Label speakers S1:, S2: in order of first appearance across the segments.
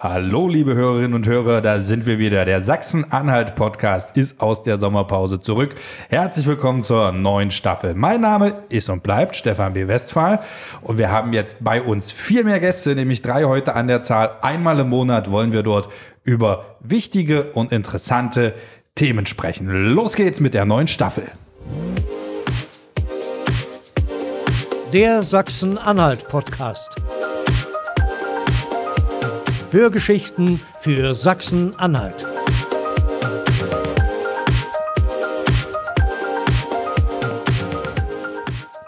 S1: Hallo, liebe Hörerinnen und Hörer, da sind wir wieder. Der Sachsen-Anhalt-Podcast ist aus der Sommerpause zurück. Herzlich willkommen zur neuen Staffel. Mein Name ist und bleibt Stefan B. Westphal und wir haben jetzt bei uns vier mehr Gäste, nämlich drei heute an der Zahl. Einmal im Monat wollen wir dort über wichtige und interessante Themen sprechen. Los geht's mit der neuen Staffel.
S2: Der Sachsen-Anhalt-Podcast. Hörgeschichten für Sachsen-Anhalt.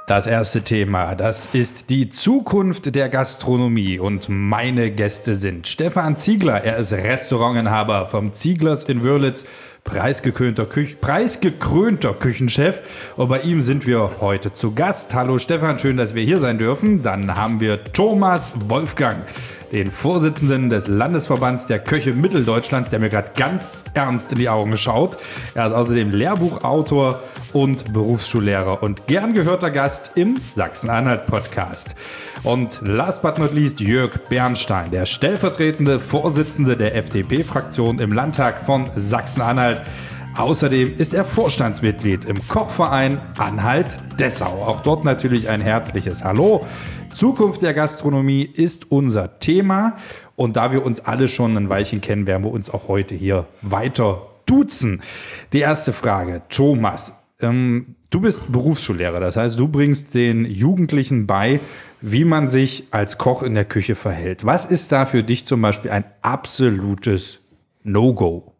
S1: Das erste Thema, das ist die Zukunft der Gastronomie und meine Gäste sind Stefan Ziegler, er ist Restaurantinhaber vom Zieglers in Wörlitz, preisgekrönter, Küch preisgekrönter Küchenchef und bei ihm sind wir heute zu Gast. Hallo Stefan, schön, dass wir hier sein dürfen. Dann haben wir Thomas Wolfgang den Vorsitzenden des Landesverbands der Köche Mitteldeutschlands, der mir gerade ganz ernst in die Augen schaut. Er ist außerdem Lehrbuchautor und Berufsschullehrer und gern gehörter Gast im Sachsen-Anhalt-Podcast. Und last but not least Jörg Bernstein, der stellvertretende Vorsitzende der FDP-Fraktion im Landtag von Sachsen-Anhalt. Außerdem ist er Vorstandsmitglied im Kochverein Anhalt-Dessau. Auch dort natürlich ein herzliches Hallo. Zukunft der Gastronomie ist unser Thema. Und da wir uns alle schon ein Weilchen kennen, werden wir uns auch heute hier weiter duzen. Die erste Frage, Thomas. Ähm, du bist Berufsschullehrer, das heißt, du bringst den Jugendlichen bei, wie man sich als Koch in der Küche verhält. Was ist da für dich zum Beispiel ein absolutes No-Go?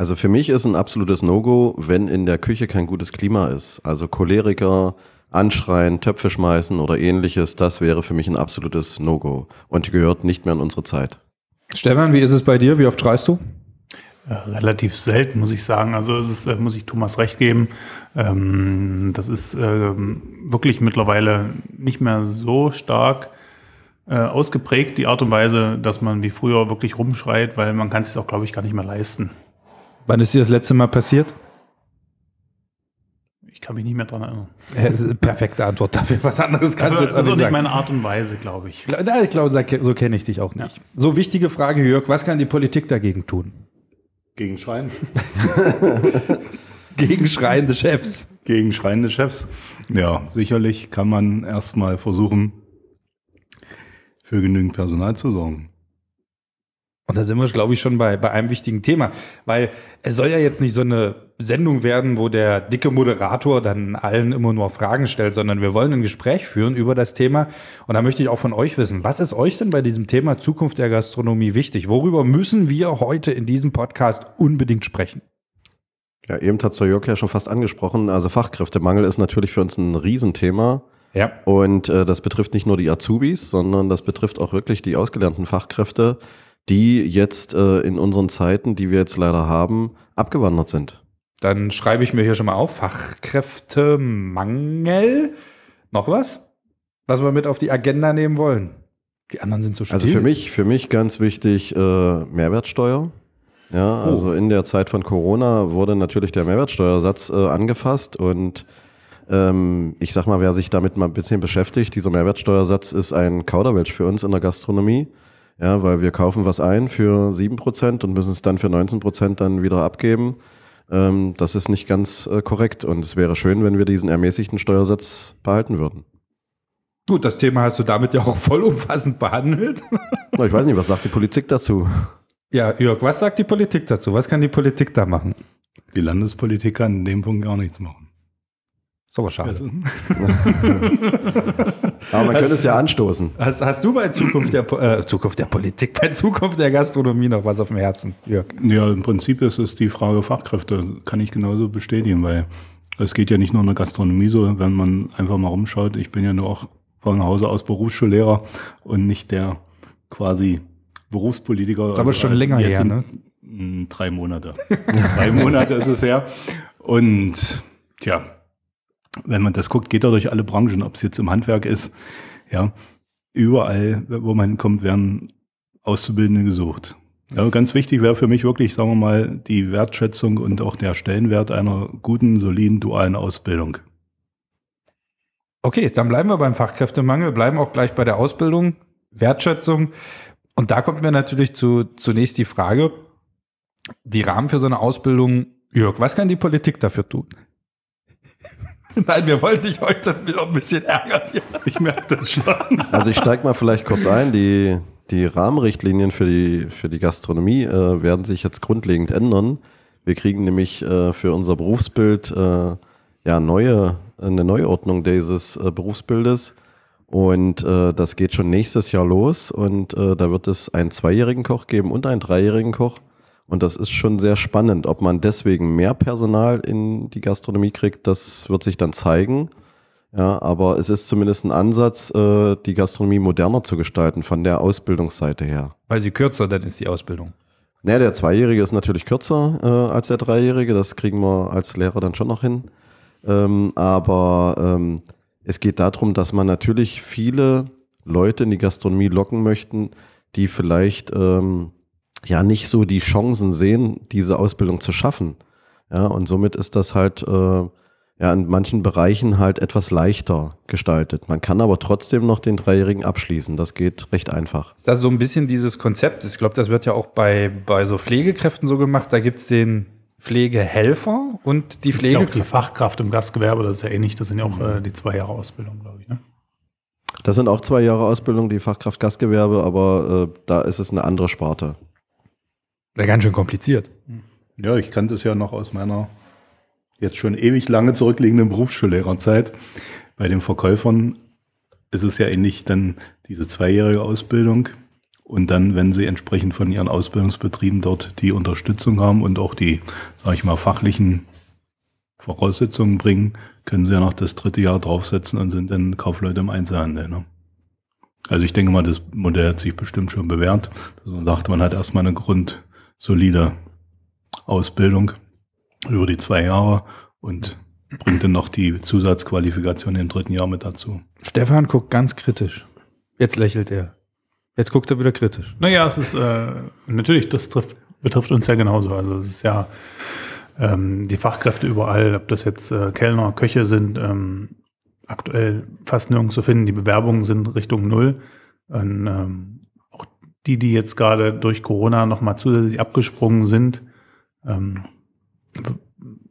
S3: Also für mich ist ein absolutes No-Go, wenn in der Küche kein gutes Klima ist. Also Choleriker, anschreien, Töpfe schmeißen oder ähnliches, das wäre für mich ein absolutes No-Go und gehört nicht mehr in unsere Zeit.
S1: Stefan, wie ist es bei dir? Wie oft schreist du?
S4: Äh, relativ selten, muss ich sagen. Also es ist, äh, muss ich Thomas recht geben. Ähm, das ist ähm, wirklich mittlerweile nicht mehr so stark äh, ausgeprägt, die Art und Weise, dass man wie früher wirklich rumschreit, weil man kann es sich auch, glaube ich, gar nicht mehr leisten.
S1: Wann ist dir das letzte Mal passiert?
S4: Ich kann mich nicht mehr dran erinnern.
S1: Ja, das ist eine perfekte Antwort dafür. Was anderes kannst
S4: Also,
S1: du jetzt
S4: das
S1: auch
S4: ist
S1: nicht
S4: auch nicht
S1: sagen.
S4: meine Art und Weise, glaube ich.
S1: Ja, Ich glaube, so kenne ich dich auch nicht. So, wichtige Frage, Jörg. Was kann die Politik dagegen tun?
S5: Gegen Schreien.
S1: Gegen schreiende Chefs.
S5: Gegen schreiende Chefs. Ja, sicherlich kann man erstmal versuchen, für genügend Personal zu sorgen.
S1: Und da sind wir, glaube ich, schon bei, bei einem wichtigen Thema. Weil es soll ja jetzt nicht so eine Sendung werden, wo der dicke Moderator dann allen immer nur Fragen stellt, sondern wir wollen ein Gespräch führen über das Thema. Und da möchte ich auch von euch wissen, was ist euch denn bei diesem Thema Zukunft der Gastronomie wichtig? Worüber müssen wir heute in diesem Podcast unbedingt sprechen?
S3: Ja, eben hat Jörg ja schon fast angesprochen. Also Fachkräftemangel ist natürlich für uns ein Riesenthema.
S1: Ja.
S3: Und äh, das betrifft nicht nur die Azubis, sondern das betrifft auch wirklich die ausgelernten Fachkräfte, die jetzt äh, in unseren Zeiten, die wir jetzt leider haben, abgewandert sind.
S1: Dann schreibe ich mir hier schon mal auf, Fachkräftemangel. Noch was? Was wir mit auf die Agenda nehmen wollen? Die anderen sind so still.
S3: Also für mich, für mich ganz wichtig äh, Mehrwertsteuer. Ja,
S1: Oh.
S3: also in der Zeit von Corona wurde natürlich der Mehrwertsteuersatz äh, angefasst und ähm, ich sag mal, wer sich damit mal ein bisschen beschäftigt, dieser Mehrwertsteuersatz ist ein Kauderwelsch für uns in der Gastronomie. Ja, weil wir kaufen was ein für 7% und müssen es dann für 19% dann wieder abgeben. Ähm, das ist nicht ganz äh, korrekt und es wäre schön, wenn wir diesen ermäßigten Steuersatz behalten würden.
S1: Gut, das Thema hast du damit ja auch vollumfassend behandelt.
S3: Na, Ich weiß nicht, was sagt die Politik dazu?
S1: Ja, Jörg, was sagt die Politik dazu? Was kann die Politik da machen?
S5: Die Landespolitik kann in dem Punkt gar nichts machen.
S1: Ist aber schade.
S5: Also,
S3: Aber man könnte es ja anstoßen.
S1: Hast, hast du bei Zukunft der, äh, Zukunft der Politik, bei Zukunft der Gastronomie noch was auf dem Herzen, Jörg?
S5: ja, im Prinzip ist es die Frage Fachkräfte. Kann ich genauso bestätigen, weil es geht ja nicht nur in der Gastronomie so, wenn man einfach mal rumschaut. Ich bin ja nur auch von Hause aus Berufsschullehrer und nicht der quasi Berufspolitiker.
S1: Ist aber schon länger
S5: jetzt
S1: her, ne?
S5: Drei Monate. drei Monate ist es her. Und tja, wenn man das guckt, geht er durch alle Branchen, ob es jetzt im Handwerk ist, ja, überall, wo man hinkommt, werden Auszubildende gesucht. Ja, ganz wichtig wäre für mich wirklich, sagen wir mal, die Wertschätzung und auch der Stellenwert einer guten, soliden, dualen Ausbildung.
S1: Okay, dann bleiben wir beim Fachkräftemangel, bleiben auch gleich bei der Ausbildung, Wertschätzung. Und da kommt mir natürlich zu, zunächst die Frage, die Rahmen für so eine Ausbildung, Jörg, was kann die Politik dafür tun? Nein, wir wollen dich heute wieder ein bisschen ärgern.
S4: Ich merke das schon.
S3: Also ich steige mal vielleicht kurz ein. Die, die Rahmenrichtlinien für die, für die Gastronomie äh, werden sich jetzt grundlegend ändern. Wir kriegen nämlich äh, für unser Berufsbild äh, ja neue, eine Neuordnung dieses äh, Berufsbildes. Und äh, das geht schon nächstes Jahr los. Und äh, da wird es einen zweijährigen Koch geben und einen dreijährigen Koch. Und das ist schon sehr spannend. Ob man deswegen mehr Personal in die Gastronomie kriegt, das wird sich dann zeigen. Ja, aber es ist zumindest ein Ansatz, äh, die Gastronomie moderner zu gestalten von der Ausbildungsseite her.
S1: Weil sie kürzer dann ist die Ausbildung.
S3: Naja, der Zweijährige ist natürlich kürzer äh, als der Dreijährige. Das kriegen wir als Lehrer dann schon noch hin. Ähm, aber ähm, es geht darum, dass man natürlich viele Leute in die Gastronomie locken möchten, die vielleicht ähm, ja nicht so die Chancen sehen, diese Ausbildung zu schaffen. Ja, und somit ist das halt äh, ja in manchen Bereichen halt etwas leichter gestaltet. Man kann aber trotzdem noch den Dreijährigen abschließen. Das geht recht einfach.
S1: Ist das so ein bisschen dieses Konzept? Ich glaube, das wird ja auch bei, bei so Pflegekräften so gemacht. Da gibt es den Pflegehelfer und die
S4: Ja, auch die. Fachkraft im Gastgewerbe, das ist ja ähnlich. Das sind ja auch äh, die zwei Jahre Ausbildung, glaube ich. Ne?
S3: Das sind auch zwei Jahre Ausbildung, die Fachkraft Gastgewerbe, aber äh, da ist es eine andere Sparte.
S1: Ja, ganz schön kompliziert.
S5: Ja, ich kannte es ja noch aus meiner jetzt schon ewig lange zurückliegenden Berufsschullehrerzeit. Bei den Verkäufern ist es ja ähnlich dann diese zweijährige Ausbildung. Und dann, wenn sie entsprechend von ihren Ausbildungsbetrieben dort die Unterstützung haben und auch die, sage ich mal, fachlichen Voraussetzungen bringen, können sie ja noch das dritte Jahr draufsetzen und sind dann Kaufleute im Einzelhandel. Ne? Also ich denke mal, das Modell hat sich bestimmt schon bewährt, dass man sagt, man hat erstmal eine grundsolide Ausbildung über die zwei Jahre und bringt dann noch die Zusatzqualifikation im dritten Jahr mit dazu.
S1: Stefan guckt ganz kritisch. Jetzt lächelt er. Jetzt guckt er wieder kritisch.
S4: Naja, es ist äh, natürlich, das trifft, betrifft uns ja genauso. Also es ist ja ähm, die Fachkräfte überall, ob das jetzt äh, Kellner, Köche sind, ähm, aktuell fast nirgends zu finden. Die Bewerbungen sind Richtung Null. Und, ähm, die, die jetzt gerade durch Corona nochmal zusätzlich abgesprungen sind, ähm,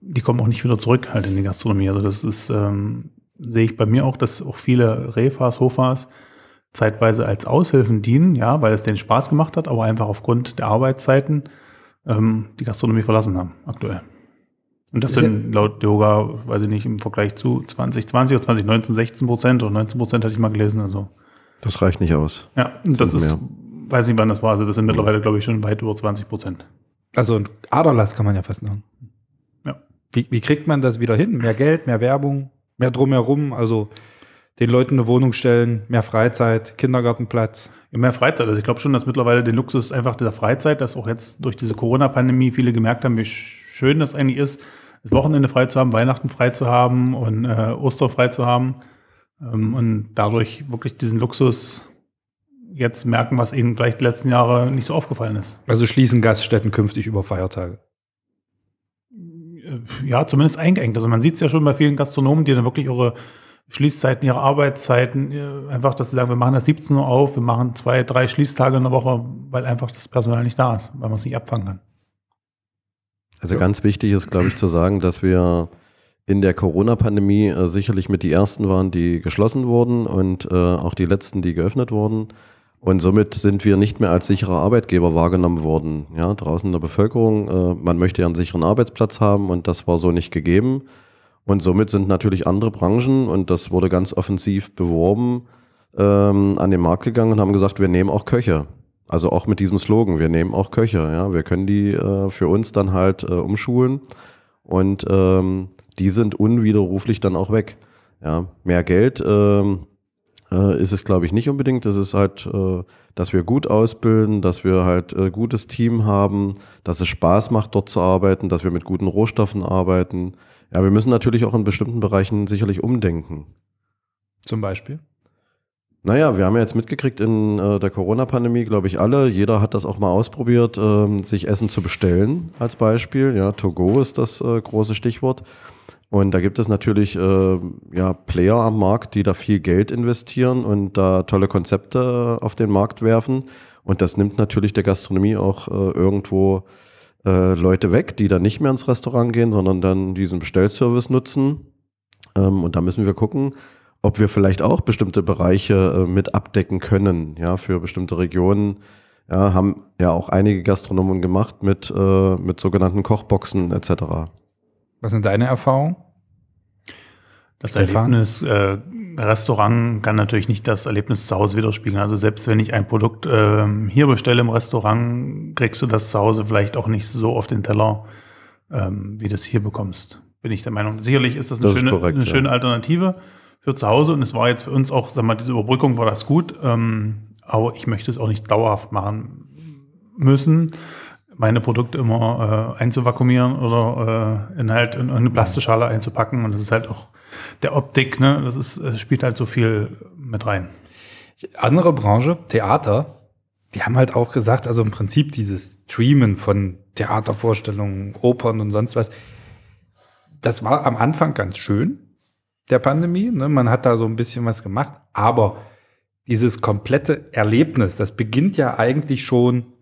S4: die kommen auch nicht wieder zurück halt in die Gastronomie. Also das ist, ähm, sehe ich bei mir auch, dass auch viele Refas, Hofas zeitweise als Aushilfen dienen, ja, weil es denen Spaß gemacht hat, aber einfach aufgrund der Arbeitszeiten ähm, die Gastronomie verlassen haben aktuell. Und das sind laut Yoga, weiß ich nicht, im Vergleich zu 2020 oder 2019 16 Prozent oder 19 Prozent hatte ich mal gelesen. Also
S3: Das reicht nicht aus.
S4: ja, das
S3: Sind
S4: ist, weiß nicht wann das war, also das sind mittlerweile, glaube ich, schon weit über 20 Prozent.
S1: Also ein Aderlass kann man ja fast sagen.
S4: Ja.
S1: Wie, wie kriegt man das wieder hin? Mehr Geld, mehr Werbung, mehr drumherum, also den Leuten eine Wohnung stellen, mehr Freizeit, Kindergartenplatz.
S4: Ja, mehr Freizeit. Also ich glaube schon, dass mittlerweile den Luxus einfach der Freizeit, dass auch jetzt durch diese Corona-Pandemie viele gemerkt haben, wie schön das eigentlich ist, das Wochenende frei zu haben, Weihnachten frei zu haben und äh, Ostern frei zu haben. Ähm, und dadurch wirklich diesen Luxus jetzt merken, was ihnen vielleicht die letzten Jahre nicht so aufgefallen ist.
S1: Also schließen Gaststätten künftig über Feiertage.
S4: Äh, Ja, zumindest eingeengt. Also man sieht es ja schon bei vielen Gastronomen, die dann wirklich ihre Schließzeiten, ihre Arbeitszeiten, äh, einfach, dass sie sagen, wir machen das 17 Uhr auf, wir machen zwei, drei Schließtage in der Woche, weil einfach das Personal nicht da ist, weil man es nicht abfangen kann.
S3: Also ganz wichtig ist, glaube ich, zu sagen, dass wir in der Corona-Pandemie äh, sicherlich mit die ersten waren, die geschlossen wurden und äh, auch die letzten, die geöffnet wurden. Und somit sind wir nicht mehr als sicherer Arbeitgeber wahrgenommen worden. Ja, draußen in der Bevölkerung, äh, man möchte ja einen sicheren Arbeitsplatz haben und das war so nicht gegeben. Und somit sind natürlich andere Branchen, und das wurde ganz offensiv beworben, ähm, an den Markt gegangen und haben gesagt, wir nehmen auch Köche. Also auch mit diesem Slogan, wir nehmen auch Köche. Ja, wir können die äh, für uns dann halt äh, umschulen und ähm, die sind unwiderruflich dann auch weg. Ja, mehr Geld ähm, äh, ist es, glaube ich, nicht unbedingt. Das ist halt, äh, dass wir gut ausbilden, dass wir halt äh, gutes Team haben, dass es Spaß macht, dort zu arbeiten, dass wir mit guten Rohstoffen arbeiten. Ja, wir müssen natürlich auch in bestimmten Bereichen sicherlich umdenken.
S1: Zum Beispiel.
S3: Naja, wir haben ja jetzt mitgekriegt in äh, der Corona-Pandemie, glaube ich, alle. Jeder hat das auch mal ausprobiert, ähm, sich Essen zu bestellen, als Beispiel. Ja, To Go ist das äh, große Stichwort. Und da gibt es natürlich äh, ja, Player am Markt, die da viel Geld investieren und da tolle Konzepte auf den Markt werfen. Und das nimmt natürlich der Gastronomie auch äh, irgendwo äh, Leute weg, die dann nicht mehr ins Restaurant gehen, sondern dann diesen Bestellservice nutzen. Ähm, und da müssen wir gucken, ob wir vielleicht auch bestimmte Bereiche äh, mit abdecken können, ja, für bestimmte Regionen. Ja, haben ja auch einige Gastronomen gemacht mit, äh, mit sogenannten Kochboxen etc.
S1: Was sind deine Erfahrungen?
S4: Das Erlebnis äh, Restaurant kann natürlich nicht das Erlebnis zu Hause widerspiegeln. Also selbst wenn ich ein Produkt äh, hier bestelle im Restaurant, kriegst du das zu Hause vielleicht auch nicht so auf den Teller, ähm, wie du es hier bekommst. Bin ich der Meinung. Sicherlich ist das eine,
S3: Das ist
S4: schöne,
S3: korrekt,
S4: eine
S3: ja.
S4: schöne Alternative für zu Hause und es war jetzt für uns auch, sag mal, diese Überbrückung war das gut, ähm, aber ich möchte es auch nicht dauerhaft machen müssen meine Produkte immer äh, einzuvakuumieren oder äh, in halt in eine Plastikschale einzupacken. Und das ist halt auch der Optik, ne? Das ist, äh, spielt halt so viel mit rein.
S1: Andere Branche, Theater, die haben halt auch gesagt, also im Prinzip dieses Streamen von Theatervorstellungen, Opern und sonst was, das war am Anfang ganz schön, der Pandemie. Ne? Man hat da so ein bisschen was gemacht, aber dieses komplette Erlebnis, das beginnt ja eigentlich schon,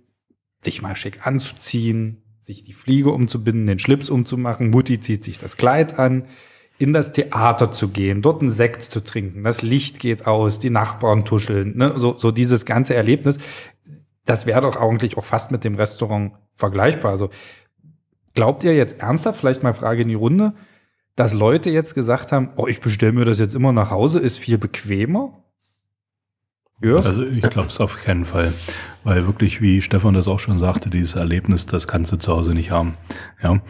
S1: sich mal schick anzuziehen, sich die Fliege umzubinden, den Schlips umzumachen, Mutti zieht sich das Kleid an, in das Theater zu gehen, dort einen Sekt zu trinken, das Licht geht aus, die Nachbarn tuscheln, ne? so, so dieses ganze Erlebnis, das wäre doch eigentlich auch fast mit dem Restaurant vergleichbar. Also glaubt ihr jetzt ernsthaft, vielleicht mal Frage in die Runde, dass Leute jetzt gesagt haben, oh, ich bestelle mir das jetzt immer nach Hause, ist viel bequemer? Jörg?
S5: Also ich glaube es auf keinen Fall. Weil wirklich, wie Stefan das auch schon sagte, dieses Erlebnis, das kannst du zu Hause nicht haben. Ja.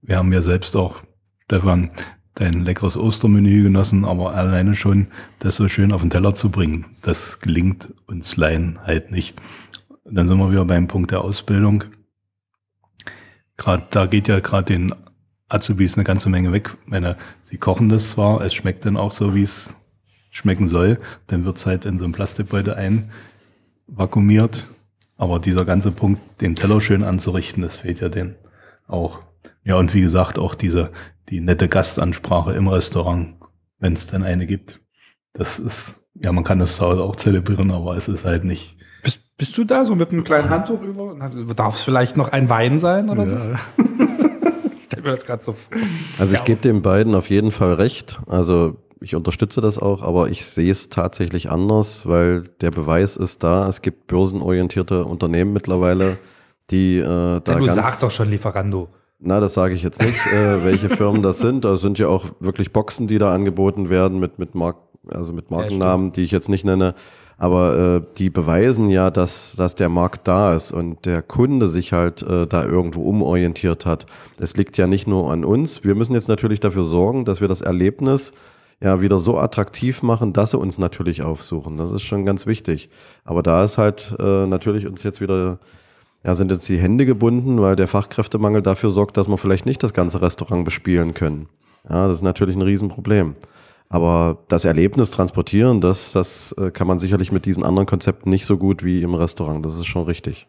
S5: Wir haben ja selbst auch, Stefan, dein leckeres Ostermenü genossen, aber alleine schon das so schön auf den Teller zu bringen, das gelingt uns Laien halt nicht. Dann sind wir wieder beim Punkt der Ausbildung. Gerade da geht ja gerade den Azubis eine ganze Menge weg. Meine, sie kochen das zwar, es schmeckt dann auch so, wie es schmecken soll, dann wird's halt in so einem Plastikbeutel einvakuumiert. Aber dieser ganze Punkt, den Teller schön anzurichten, das fehlt ja denen auch. Ja, und wie gesagt, auch diese, die nette Gastansprache im Restaurant, wenn es dann eine gibt. Das ist, ja, man kann das zu Hause auch zelebrieren, aber es ist halt nicht.
S1: Bist, bist du da so mit einem kleinen Handtuch über? und hast- Darf es vielleicht noch ein Wein sein oder so?
S5: Ja,
S1: Stell mir das gerade so vor.
S3: Also ich gebe den beiden auf jeden Fall recht. Also ich unterstütze das auch, aber ich sehe es tatsächlich anders, weil der Beweis ist da. Es gibt börsenorientierte Unternehmen mittlerweile, die äh, da
S1: Denn du sagst doch schon Lieferando.
S3: Na, das sage ich jetzt nicht, äh, welche Firmen das sind. Da sind ja auch wirklich Boxen, die da angeboten werden mit, mit, Mark also mit Markennamen, die ich jetzt nicht nenne. Aber äh, die beweisen ja, dass, dass der Markt da ist und der Kunde sich halt äh, da irgendwo umorientiert hat. Es liegt ja nicht nur an uns. Wir müssen jetzt natürlich dafür sorgen, dass wir das Erlebnis ja wieder so attraktiv machen, dass sie uns natürlich aufsuchen. Das ist schon ganz wichtig. Aber da ist halt äh, natürlich uns jetzt wieder ja, sind jetzt die Hände gebunden, weil der Fachkräftemangel dafür sorgt, dass wir vielleicht nicht das ganze Restaurant bespielen können. Ja, das ist natürlich ein Riesenproblem. Aber das Erlebnis transportieren, das, das äh, kann man sicherlich mit diesen anderen Konzepten nicht so gut wie im Restaurant. Das ist schon richtig.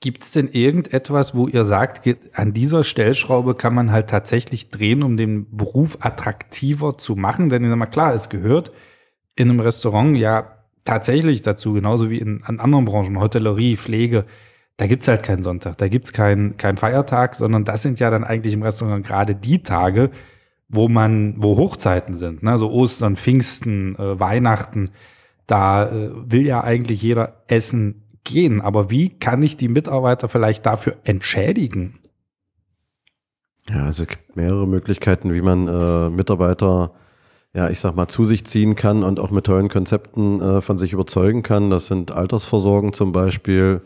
S1: Gibt es denn irgendetwas, wo ihr sagt, an dieser Stellschraube kann man halt tatsächlich drehen, um den Beruf attraktiver zu machen? Denn ich sag mal, klar, es gehört in einem Restaurant ja tatsächlich dazu, genauso wie in, an anderen Branchen, Hotellerie, Pflege. Da gibt's halt keinen Sonntag, da gibt's keinen keinen Feiertag, sondern das sind ja dann eigentlich im Restaurant gerade die Tage, wo man, wo Hochzeiten sind, ne? so Ostern, Pfingsten, äh, Weihnachten. Da äh, will ja eigentlich jeder essen gehen. Aber wie kann ich die Mitarbeiter vielleicht dafür entschädigen?
S3: Ja, also es gibt mehrere Möglichkeiten, wie man äh, Mitarbeiter, ja, ich sag mal, zu sich ziehen kann und auch mit tollen Konzepten äh, von sich überzeugen kann. Das sind Altersvorsorgen zum Beispiel,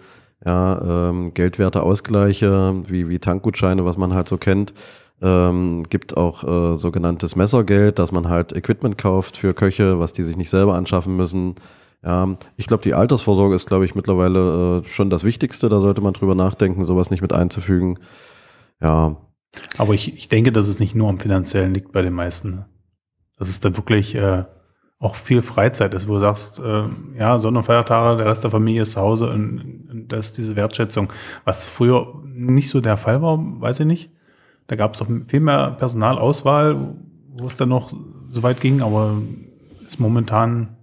S3: ja, ähm, geldwerte wie, wie Tankgutscheine, was man halt so kennt. Ähm, gibt auch äh, sogenanntes Messergeld, dass man halt Equipment kauft für Köche, was die sich nicht selber anschaffen müssen. Ja, ich glaube, die Altersvorsorge ist, glaube ich, mittlerweile äh, schon das Wichtigste. Da sollte man drüber nachdenken, sowas nicht mit einzufügen. Ja,
S4: Aber ich, ich denke, dass es nicht nur am Finanziellen liegt bei den meisten. ne? Dass es da wirklich äh, auch viel Freizeit ist, wo du sagst, äh, ja, Sonn- und Feiertage, der Rest der Familie ist zu Hause und, und das ist diese Wertschätzung. Was früher nicht so der Fall war, weiß ich nicht. Da gab es doch viel mehr Personalauswahl, wo es dann noch so weit ging, aber ist momentan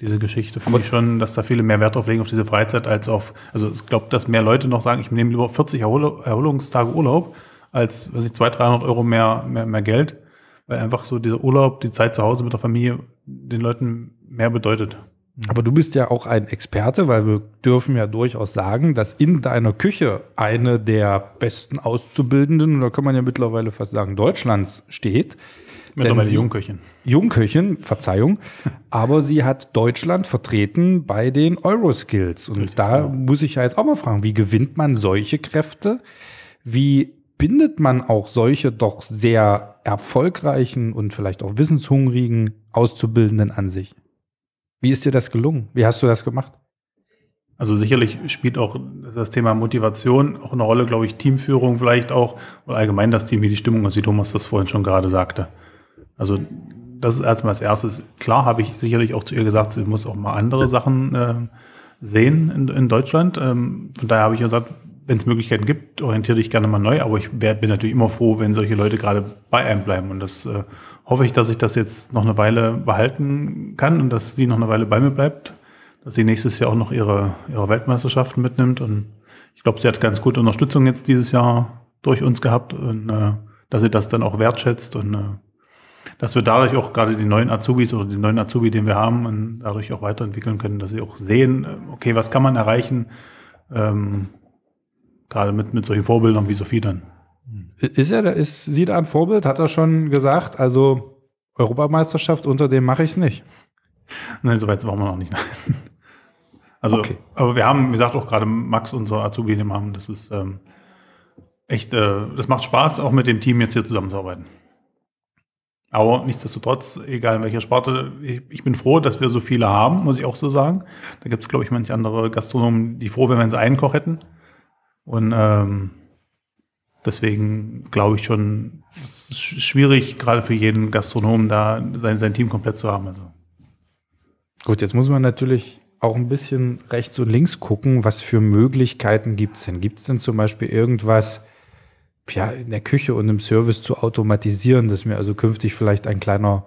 S4: diese Geschichte. Finde ich schon, dass da viele mehr Wert drauf legen auf diese Freizeit als auf, also ich glaube, dass mehr Leute noch sagen, ich nehme lieber 40 Erhol Erholungstage Urlaub als, weiß ich, 200, 300 Euro mehr, mehr, mehr Geld, weil einfach so dieser Urlaub, die Zeit zu Hause mit der Familie den Leuten mehr bedeutet.
S1: Aber du bist ja auch ein Experte, weil wir dürfen ja durchaus sagen, dass in deiner Küche eine der besten Auszubildenden, da kann man ja mittlerweile fast sagen, Deutschlands steht.
S4: Mittlerweile
S1: sie-
S4: Jungköchin.
S1: Jungköchin, Verzeihung, aber sie hat Deutschland vertreten bei den Euroskills. Und da muss ich ja jetzt auch mal fragen, wie gewinnt man solche Kräfte? Wie bindet man auch solche doch sehr erfolgreichen und vielleicht auch wissenshungrigen Auszubildenden an sich? Wie ist dir das gelungen? Wie hast du das gemacht?
S4: Also sicherlich spielt auch das Thema Motivation auch eine Rolle, glaube ich, Teamführung vielleicht auch oder allgemein das Team, wie die Stimmung ist, wie Thomas das vorhin schon gerade sagte. Also das ist erstmal als erstes. Klar habe ich sicherlich auch zu ihr gesagt, sie muss auch mal andere Sachen äh, sehen in, in Deutschland. Ähm, von daher habe ich gesagt, wenn es Möglichkeiten gibt, orientiere dich gerne mal neu. Aber ich wär, bin natürlich immer froh, wenn solche Leute gerade bei einem bleiben. Und das äh, hoffe ich, dass ich das jetzt noch eine Weile behalten kann und dass sie noch eine Weile bei mir bleibt dass sie nächstes Jahr auch noch ihre, ihre Weltmeisterschaften mitnimmt. Und ich glaube, sie hat ganz gute Unterstützung jetzt dieses Jahr durch uns gehabt und äh, dass sie das dann auch wertschätzt und äh, dass wir dadurch auch gerade die neuen Azubis oder den neuen Azubi, den wir haben, dadurch auch weiterentwickeln können, dass sie auch sehen, äh, okay, was kann man erreichen, ähm, gerade mit, mit solchen Vorbildern wie Sophie dann.
S1: Ist er, ist sie da ein Vorbild? Hat er schon gesagt, also Europameisterschaft, unter dem mache ich es nicht.
S4: Nein, so weit waren wir noch nicht. Also,
S1: Okay.
S4: aber wir haben, wie gesagt, auch gerade Max, unser Azubi, den wir haben, das ist ähm, echt, äh, das macht Spaß, auch mit dem Team jetzt hier zusammenzuarbeiten. Aber nichtsdestotrotz, egal in welcher Sparte, ich, ich bin froh, dass wir so viele haben, muss ich auch so sagen. Da gibt es, glaube ich, manche andere Gastronomen, die froh wären, wenn sie einen Koch hätten. Und ähm, deswegen glaube ich schon, es ist sch- schwierig, gerade für jeden Gastronomen da sein, sein Team komplett zu haben. Also.
S1: Gut, jetzt muss man natürlich auch ein bisschen rechts und links gucken, was für Möglichkeiten gibt es denn? Gibt es denn zum Beispiel irgendwas ja, in der Küche und im Service zu automatisieren, dass mir also künftig vielleicht ein kleiner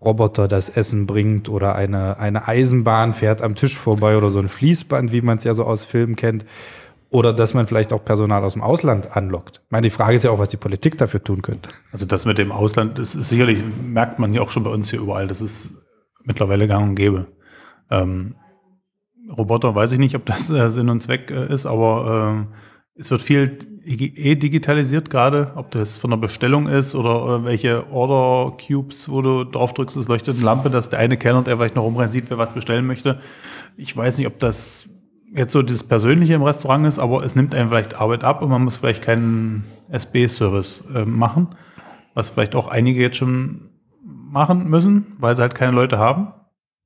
S1: Roboter das Essen bringt oder eine, eine Eisenbahn fährt am Tisch vorbei oder so ein Fließband, wie man es ja so aus Filmen kennt. Oder dass man vielleicht auch Personal aus dem Ausland anlockt. Ich meine, die Frage ist ja auch, was die Politik dafür tun könnte.
S4: Also das mit dem Ausland, das ist sicherlich, merkt man ja auch schon bei uns hier überall, das ist mittlerweile gang und gäbe. Ähm, Roboter weiß ich nicht, ob das äh, Sinn und Zweck äh, ist, aber ähm, es wird viel eh digitalisiert gerade, ob das von der Bestellung ist oder äh, welche Order Cubes, wo du drauf drückst, es leuchtet eine Lampe, dass der eine Kellner, der vielleicht noch rumrennt, sieht, wer was bestellen möchte. Ich weiß nicht, ob das jetzt so das Persönliche im Restaurant ist, aber es nimmt einem vielleicht Arbeit ab und man muss vielleicht keinen SB-Service äh, machen, was vielleicht auch einige jetzt schon machen müssen, weil sie halt keine Leute haben.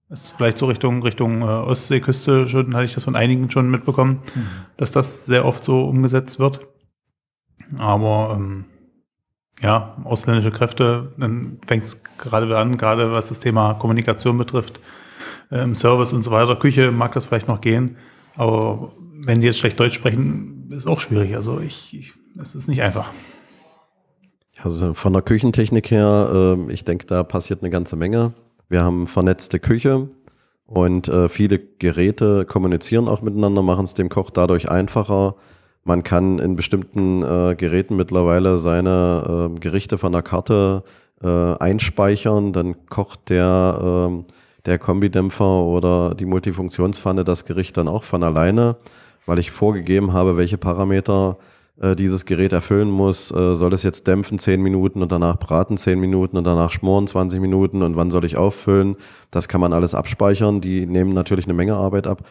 S4: Das ist vielleicht so Richtung, Richtung äh, Ostseeküste schon, hatte ich das von einigen schon mitbekommen, dass das sehr oft so umgesetzt wird. Aber ähm, ja, ausländische Kräfte, dann fängt es gerade wieder an, gerade was das Thema Kommunikation betrifft, äh, im Service und so weiter. Küche mag das vielleicht noch gehen, aber wenn die jetzt schlecht Deutsch sprechen, ist auch schwierig. Also ich, ich es ist nicht einfach.
S3: Also von der Küchentechnik her, äh, ich denke, da passiert eine ganze Menge. Wir haben vernetzte Küche und äh, viele Geräte kommunizieren auch miteinander, machen es dem Koch dadurch einfacher. Man kann in bestimmten äh, Geräten mittlerweile seine äh, Gerichte von der Karte äh, einspeichern, dann kocht der, ähm, der Kombidämpfer oder die Multifunktionspfanne das Gericht dann auch von alleine, weil ich vorgegeben habe, welche Parameter äh, dieses Gerät erfüllen muss. Äh, soll es jetzt dämpfen 10 Minuten und danach braten 10 Minuten und danach schmoren 20 Minuten und wann soll ich auffüllen? Das kann man alles abspeichern. Die nehmen natürlich eine Menge Arbeit ab.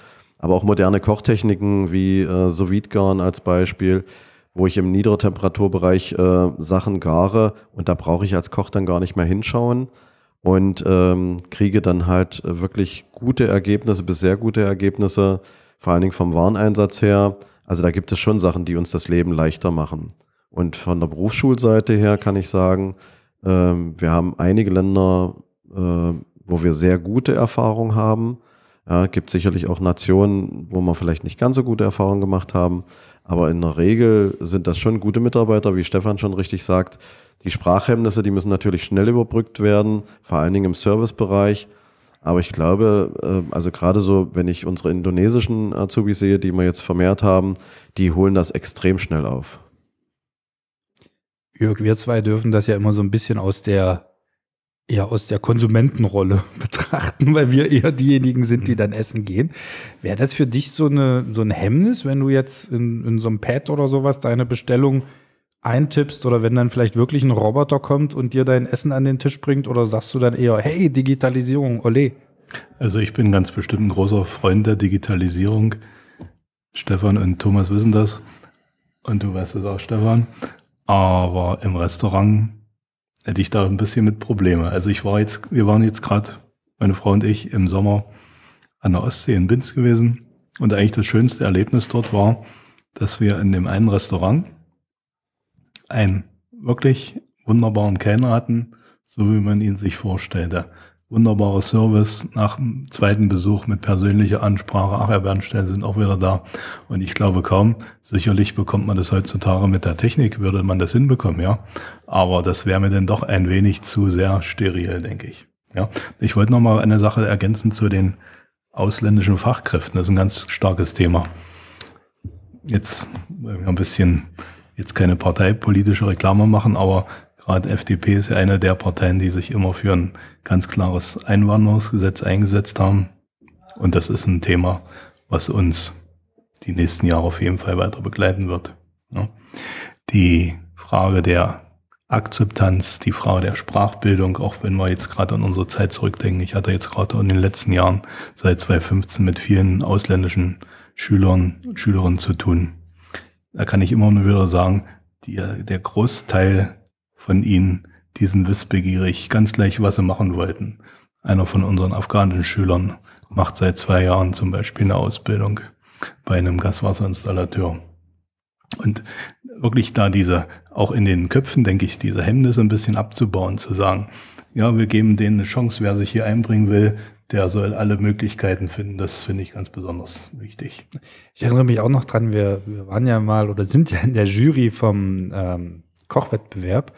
S3: Aber auch moderne Kochtechniken wie äh, sous als Beispiel, wo ich im Niedertemperaturbereich äh, Sachen gare und da brauche ich als Koch dann gar nicht mehr hinschauen und ähm, kriege dann halt wirklich gute Ergebnisse bis sehr gute Ergebnisse, vor allen Dingen vom Wareneinsatz her. Also da gibt es schon Sachen, die uns das Leben leichter machen. Und von der Berufsschulseite her kann ich sagen, ähm, wir haben einige Länder, äh, wo wir sehr gute Erfahrungen haben. Ja, gibt sicherlich auch Nationen, wo wir vielleicht nicht ganz so gute Erfahrungen gemacht haben. Aber in der Regel sind das schon gute Mitarbeiter, wie Stefan schon richtig sagt. Die Sprachhemmnisse, die müssen natürlich schnell überbrückt werden, vor allen Dingen im Servicebereich. Aber ich glaube, äh, also gerade so, wenn ich unsere indonesischen Azubis sehe, die wir jetzt vermehrt haben, die holen das extrem schnell auf.
S1: Jörg, wir zwei dürfen das ja immer so ein bisschen aus der eher aus der Konsumentenrolle betrachten, weil wir eher diejenigen sind, die dann essen gehen. Wäre das für dich so, eine, so ein Hemmnis, wenn du jetzt in, in so einem Pad oder sowas deine Bestellung eintippst oder wenn dann vielleicht wirklich ein Roboter kommt und dir dein Essen an den Tisch bringt oder sagst du dann eher, hey, Digitalisierung, ole?
S5: Also ich bin ganz bestimmt ein großer Freund der Digitalisierung. Stefan und Thomas wissen das und du weißt es auch, Stefan. Aber im Restaurant hätte ich da ein bisschen mit Probleme. Also ich war jetzt, wir waren jetzt gerade, meine Frau und ich, im Sommer an der Ostsee in Binz gewesen. Und eigentlich das schönste Erlebnis dort war, dass wir in dem einen Restaurant einen wirklich wunderbaren Kellner hatten, so wie man ihn sich vorstellte. Wunderbarer Service nach dem zweiten Besuch mit persönlicher Ansprache. Ach, Herr Bernstein sind auch wieder da. Und ich glaube kaum, sicherlich bekommt man das heutzutage mit der Technik, würde man das hinbekommen, ja. Aber das wäre mir dann doch ein wenig zu sehr steril, denke ich. Ja. Ich wollte noch mal eine Sache ergänzen zu den ausländischen Fachkräften. Das ist ein ganz starkes Thema. Jetzt ein bisschen, jetzt keine parteipolitische Reklame machen, aber Gerade FDP ist ja eine der Parteien, die sich immer für ein ganz klares Einwanderungsgesetz eingesetzt haben. Und das ist ein Thema, was uns die nächsten Jahre auf jeden Fall weiter begleiten wird. Die Frage der Akzeptanz, die Frage der Sprachbildung, auch wenn wir jetzt gerade an unsere Zeit zurückdenken. Ich hatte jetzt gerade in den letzten Jahren seit 2015 mit vielen ausländischen Schülern und Schülerinnen zu tun. Da kann ich immer nur wieder sagen, die, der Großteil von ihnen, diesen wissbegierig, ganz gleich, was sie machen wollten. Einer von unseren afghanischen Schülern macht seit zwei Jahren zum Beispiel eine Ausbildung bei einem Gaswasserinstallateur. Und wirklich da diese, auch in den Köpfen, denke ich, diese Hemmnisse ein bisschen abzubauen, zu sagen, ja, wir geben denen eine Chance, wer sich hier einbringen will, der soll alle Möglichkeiten finden. Das finde ich ganz besonders wichtig.
S1: Ich erinnere mich auch noch dran, wir, wir waren ja mal oder sind ja in der Jury vom ähm, Kochwettbewerb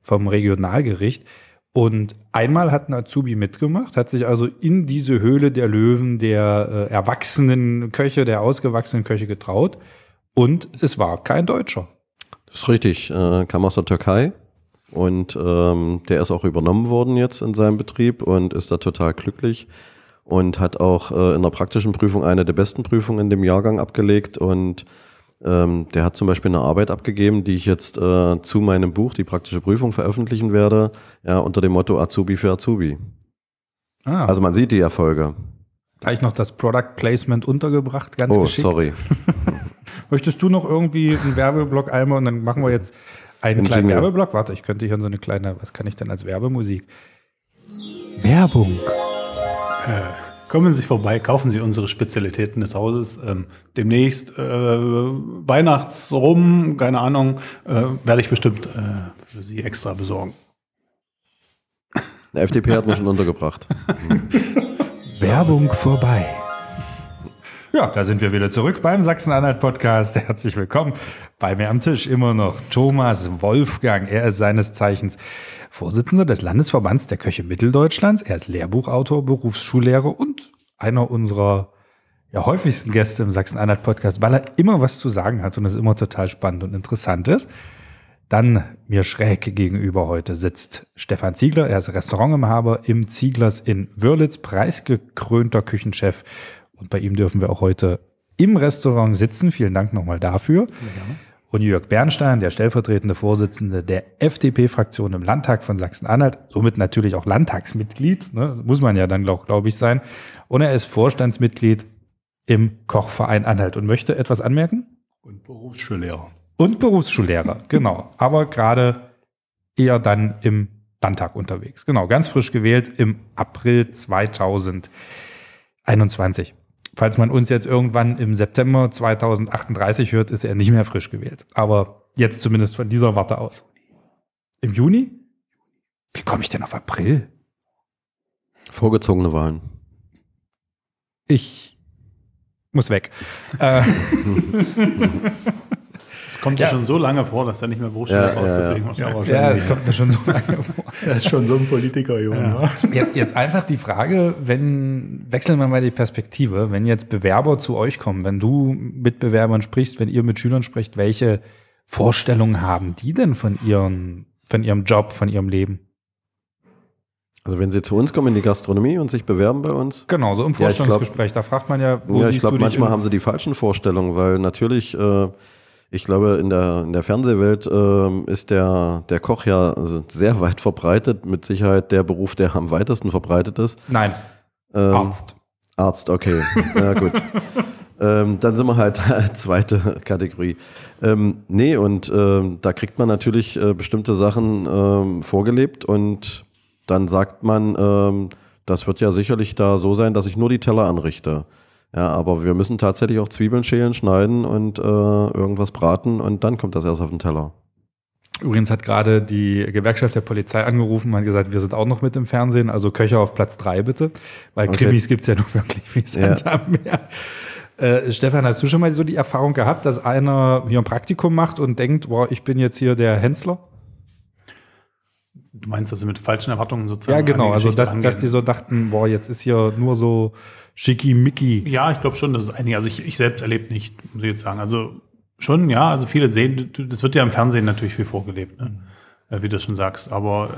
S1: vom Regionalgericht. Und einmal hat ein Azubi mitgemacht, hat sich also in diese Höhle der Löwen, der äh, erwachsenen Köche, der ausgewachsenen Köche getraut. Und es war kein Deutscher.
S3: Das ist richtig, äh, kam aus der Türkei. Und ähm, der ist auch übernommen worden jetzt in seinem Betrieb und ist da total glücklich und hat auch äh, in der praktischen Prüfung eine der besten Prüfungen in dem Jahrgang abgelegt und ähm, der hat zum Beispiel eine Arbeit abgegeben, die ich jetzt äh, zu meinem Buch, die praktische Prüfung, veröffentlichen werde, ja, unter dem Motto Azubi für Azubi. Ah. Also man sieht die Erfolge.
S1: Gleich noch das Product Placement untergebracht, ganz
S3: oh,
S1: geschickt.
S3: sorry.
S1: Möchtest du noch irgendwie einen Werbeblock einmal und dann machen wir jetzt einen In kleinen. Werbeblock? Warte, ich könnte hier so eine kleine, was kann ich denn als Werbemusik? Werbung.
S4: Äh. Kommen Sie vorbei, kaufen Sie unsere Spezialitäten des Hauses. Ähm, demnächst äh, Weihnachtsrum, keine Ahnung, äh, werde ich bestimmt äh, für Sie extra besorgen.
S3: Der FDP hat mich schon untergebracht.
S1: Werbung vorbei. Ja, da sind wir wieder zurück beim Sachsen-Anhalt-Podcast. Herzlich willkommen. Bei mir am Tisch immer noch Thomas Wolfgang. Er ist seines Zeichens Vorsitzender des Landesverbands der Köche Mitteldeutschlands. Er ist Lehrbuchautor, Berufsschullehrer und einer unserer ja, häufigsten Gäste im Sachsen-Anhalt-Podcast, weil er immer was zu sagen hat und es immer total spannend und interessant ist. Dann mir schräg gegenüber heute sitzt Stefan Ziegler. Er ist Restaurantinhaber im Zieglers in Wörlitz, preisgekrönter Küchenchef. Und bei ihm dürfen wir auch heute im Restaurant sitzen. Vielen Dank nochmal dafür. Und Jörg Bernstein, der stellvertretende Vorsitzende der FDP-Fraktion im Landtag von Sachsen-Anhalt, somit natürlich auch Landtagsmitglied, ne, muss man ja dann, glaube glaub ich, sein. Und er ist Vorstandsmitglied im Kochverein Anhalt und möchte etwas anmerken?
S5: Und Berufsschullehrer.
S1: Und Berufsschullehrer, genau. Aber gerade eher dann im Landtag unterwegs. Genau, ganz frisch gewählt im April 2021 falls man uns jetzt irgendwann im September 2038 hört, ist er nicht mehr frisch gewählt. Aber jetzt zumindest von dieser Warte aus. Im Juni? Wie komme ich denn auf April?
S3: Vorgezogene Wahlen.
S1: Ich muss weg. Äh.
S4: Es kommt ja. schon so lange vor, dass er nicht mehr Berufsschule
S3: Ja,
S4: braucht,
S3: ja,
S4: deswegen
S3: ja.
S4: wahrscheinlich.
S1: Ja, es kommt mir schon so lange vor.
S5: Er ist schon so ein Politiker, Johann. wa?
S1: Jetzt, jetzt einfach die Frage, wenn, wechseln wir mal die Perspektive, wenn jetzt Bewerber zu euch kommen, wenn du mit Bewerbern sprichst, wenn ihr mit Schülern spricht, welche Vorstellungen haben die denn von ihren, von ihrem Job, von ihrem Leben?
S3: Also wenn sie zu uns kommen in die Gastronomie und sich bewerben bei uns,
S1: Genau, so im
S3: Ja, ich glaub-
S1: Vorstellungsgespräch, da fragt man ja, wo
S3: ja, ich
S1: siehst
S3: glaube,
S1: du dich
S3: manchmal haben sie die falschen Vorstellungen, weil natürlich, äh, ich glaube, in der, in der Fernsehwelt ähm, ist der, der Koch ja sehr weit verbreitet, mit Sicherheit der Beruf, der am weitesten verbreitet ist.
S1: Nein,
S3: Ähm,
S1: Arzt.
S3: Arzt, okay. Ja, gut. ähm, dann sind wir halt zweite Kategorie. Ähm, nee, und ähm, da kriegt man natürlich äh, bestimmte Sachen ähm, vorgelebt und dann sagt man, ähm, das wird ja sicherlich da so sein, dass ich nur die Teller anrichte. Ja, aber wir müssen tatsächlich auch Zwiebeln schälen, schneiden und äh, irgendwas braten und dann kommt das erst auf den Teller.
S1: Übrigens hat gerade die Gewerkschaft der Polizei angerufen und hat gesagt, wir sind auch noch mit im Fernsehen, also Köcher auf Platz drei bitte, weil
S3: Okay.
S1: Krimis gibt's ja nur wirklich wie Sand
S3: Ja.
S1: am Meer. Äh, Stefan, hast du schon mal so die Erfahrung gehabt, dass einer hier ein Praktikum macht und denkt, boah, ich bin jetzt hier der Hensler?
S4: Du meinst, dass sie mit falschen Erwartungen sozusagen.
S1: Ja, genau, also dass, dass die so dachten, boah, jetzt ist hier nur so schickimicki.
S4: Ja, ich glaube schon, dass es einige, also ich, ich selbst erlebt nicht, muss ich jetzt sagen. Also schon, ja, also viele sehen, das wird ja im Fernsehen natürlich viel vorgelebt, ne? Äh, wie du schon sagst. Aber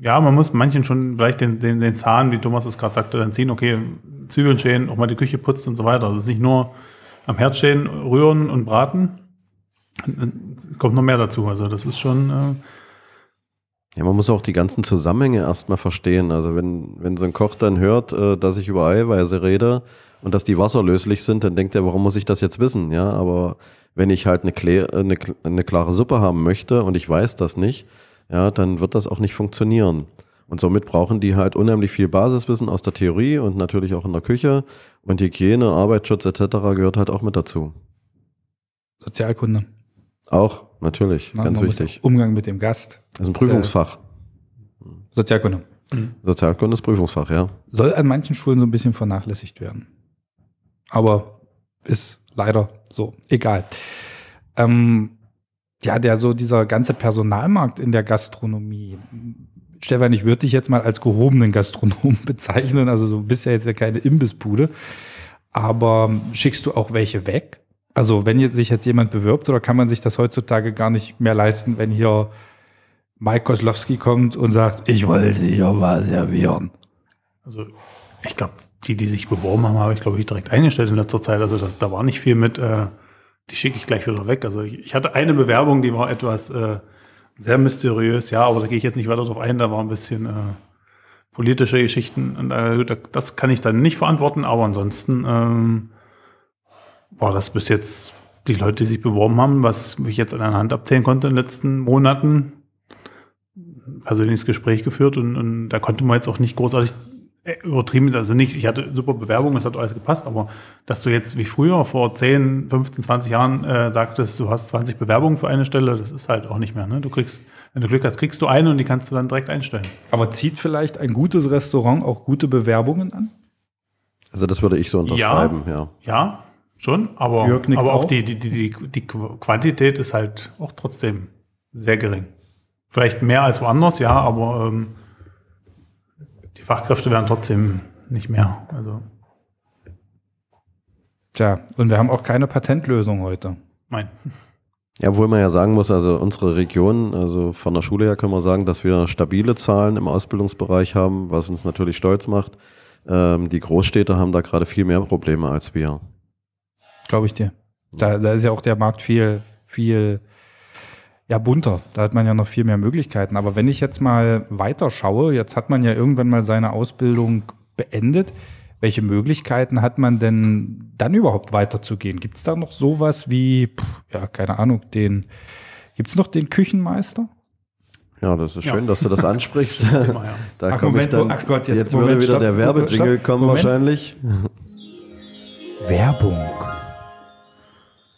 S4: ja, man muss manchen schon vielleicht den, den, den Zahn, wie Thomas es gerade sagte, dann ziehen, okay, Zwiebeln schälen, auch mal die Küche putzt und so weiter. Also es ist nicht nur am Herd stehen, rühren und braten. Es kommt noch mehr dazu. Also das ist schon, äh,
S3: Ja, man muss auch die ganzen Zusammenhänge erstmal verstehen. Also wenn, wenn so ein Koch dann hört, äh, dass ich über Eiweiße rede und dass die wasserlöslich sind, dann denkt er, warum muss ich das jetzt wissen? Ja, aber wenn ich halt eine, klä- äh, eine, eine klare Suppe haben möchte und ich weiß das nicht, ja, dann wird das auch nicht funktionieren. Und somit brauchen die halt unheimlich viel Basiswissen aus der Theorie und natürlich auch in der Küche. Und Hygiene, Arbeitsschutz etc. gehört halt auch mit dazu.
S1: Sozialkunde.
S3: Auch, natürlich,
S1: Na,
S3: ganz
S1: man muss
S3: wichtig.
S1: Umgang mit dem Gast.
S3: Das ist ein Prüfungsfach.
S1: Sozialkunde.
S3: Sozialkunde ist Prüfungsfach, ja.
S1: Soll an manchen Schulen so ein bisschen vernachlässigt werden. Aber ist leider so. Egal. Ähm, ja, der so dieser ganze Personalmarkt in der Gastronomie. Stefan, ich würde dich jetzt mal als gehobenen Gastronom bezeichnen. Also so bist ja jetzt ja keine Imbissbude. Aber schickst du auch welche weg? Also wenn jetzt sich jetzt jemand bewirbt oder kann man sich das heutzutage gar nicht mehr leisten, wenn hier Mike Koslowski kommt und sagt, ich wollte hier mal servieren.
S4: Also ich glaube, die, die sich beworben haben, habe ich, glaube ich, direkt eingestellt in letzter Zeit. Also das, da war nicht viel mit, äh, die schicke ich gleich wieder weg. Also ich, ich hatte eine Bewerbung, die war etwas äh, sehr mysteriös, ja, aber da gehe ich jetzt nicht weiter drauf ein, da war ein bisschen äh, politische Geschichten und äh, da- das kann ich dann nicht verantworten, aber ansonsten ähm, war das bis jetzt die Leute, die sich beworben haben, was ich jetzt an einer Hand abzählen konnte in den letzten Monaten, persönliches Gespräch geführt und, und da konnte man jetzt auch nicht großartig äh, übertrieben, also nicht, ich hatte super Bewerbungen, es hat alles gepasst, aber dass du jetzt wie früher vor 10, 15, 20 Jahren äh, sagtest, du hast 20 Bewerbungen für eine Stelle, das ist halt auch nicht mehr. Ne? Du kriegst, wenn du Glück hast, kriegst du eine und die kannst du dann direkt einstellen.
S1: Aber zieht vielleicht ein gutes Restaurant auch gute Bewerbungen an?
S3: Also das würde ich so unterschreiben, ja.
S4: Ja, schon, aber, aber auch
S1: auch.
S4: die, die, die, die, die Quantität ist halt auch trotzdem sehr gering. Vielleicht mehr als woanders, ja, aber ähm, die Fachkräfte werden trotzdem nicht mehr. Also,
S1: Tja, und wir haben auch keine Patentlösung heute.
S4: mein.
S3: Ja, obwohl man ja sagen muss, also unsere Region, also von der Schule her können wir sagen, dass wir stabile Zahlen im Ausbildungsbereich haben, was uns natürlich stolz macht. Ähm, die Großstädte haben da gerade viel mehr Probleme als wir.
S1: Glaube ich dir. Da, da ist ja auch der Markt viel, viel ja, bunter. Da hat man ja noch viel mehr Möglichkeiten. Aber wenn ich jetzt mal weiter schaue, jetzt hat man ja irgendwann mal seine Ausbildung beendet. Welche Möglichkeiten hat man denn dann überhaupt weiterzugehen? Gibt es da noch sowas wie, pff, ja, keine Ahnung, den, gibt es noch den Küchenmeister?
S3: Ja, das ist
S4: Ja.
S3: schön, dass du das ansprichst.
S4: Thema, ja.
S3: Da
S1: Ach,
S3: komme ich dann.
S1: ach Gott, jetzt-
S3: jetzt
S1: Moment,
S3: würde wieder
S1: stopp,
S3: der Werbejingle kommen
S1: Moment.
S3: wahrscheinlich.
S1: Werbung.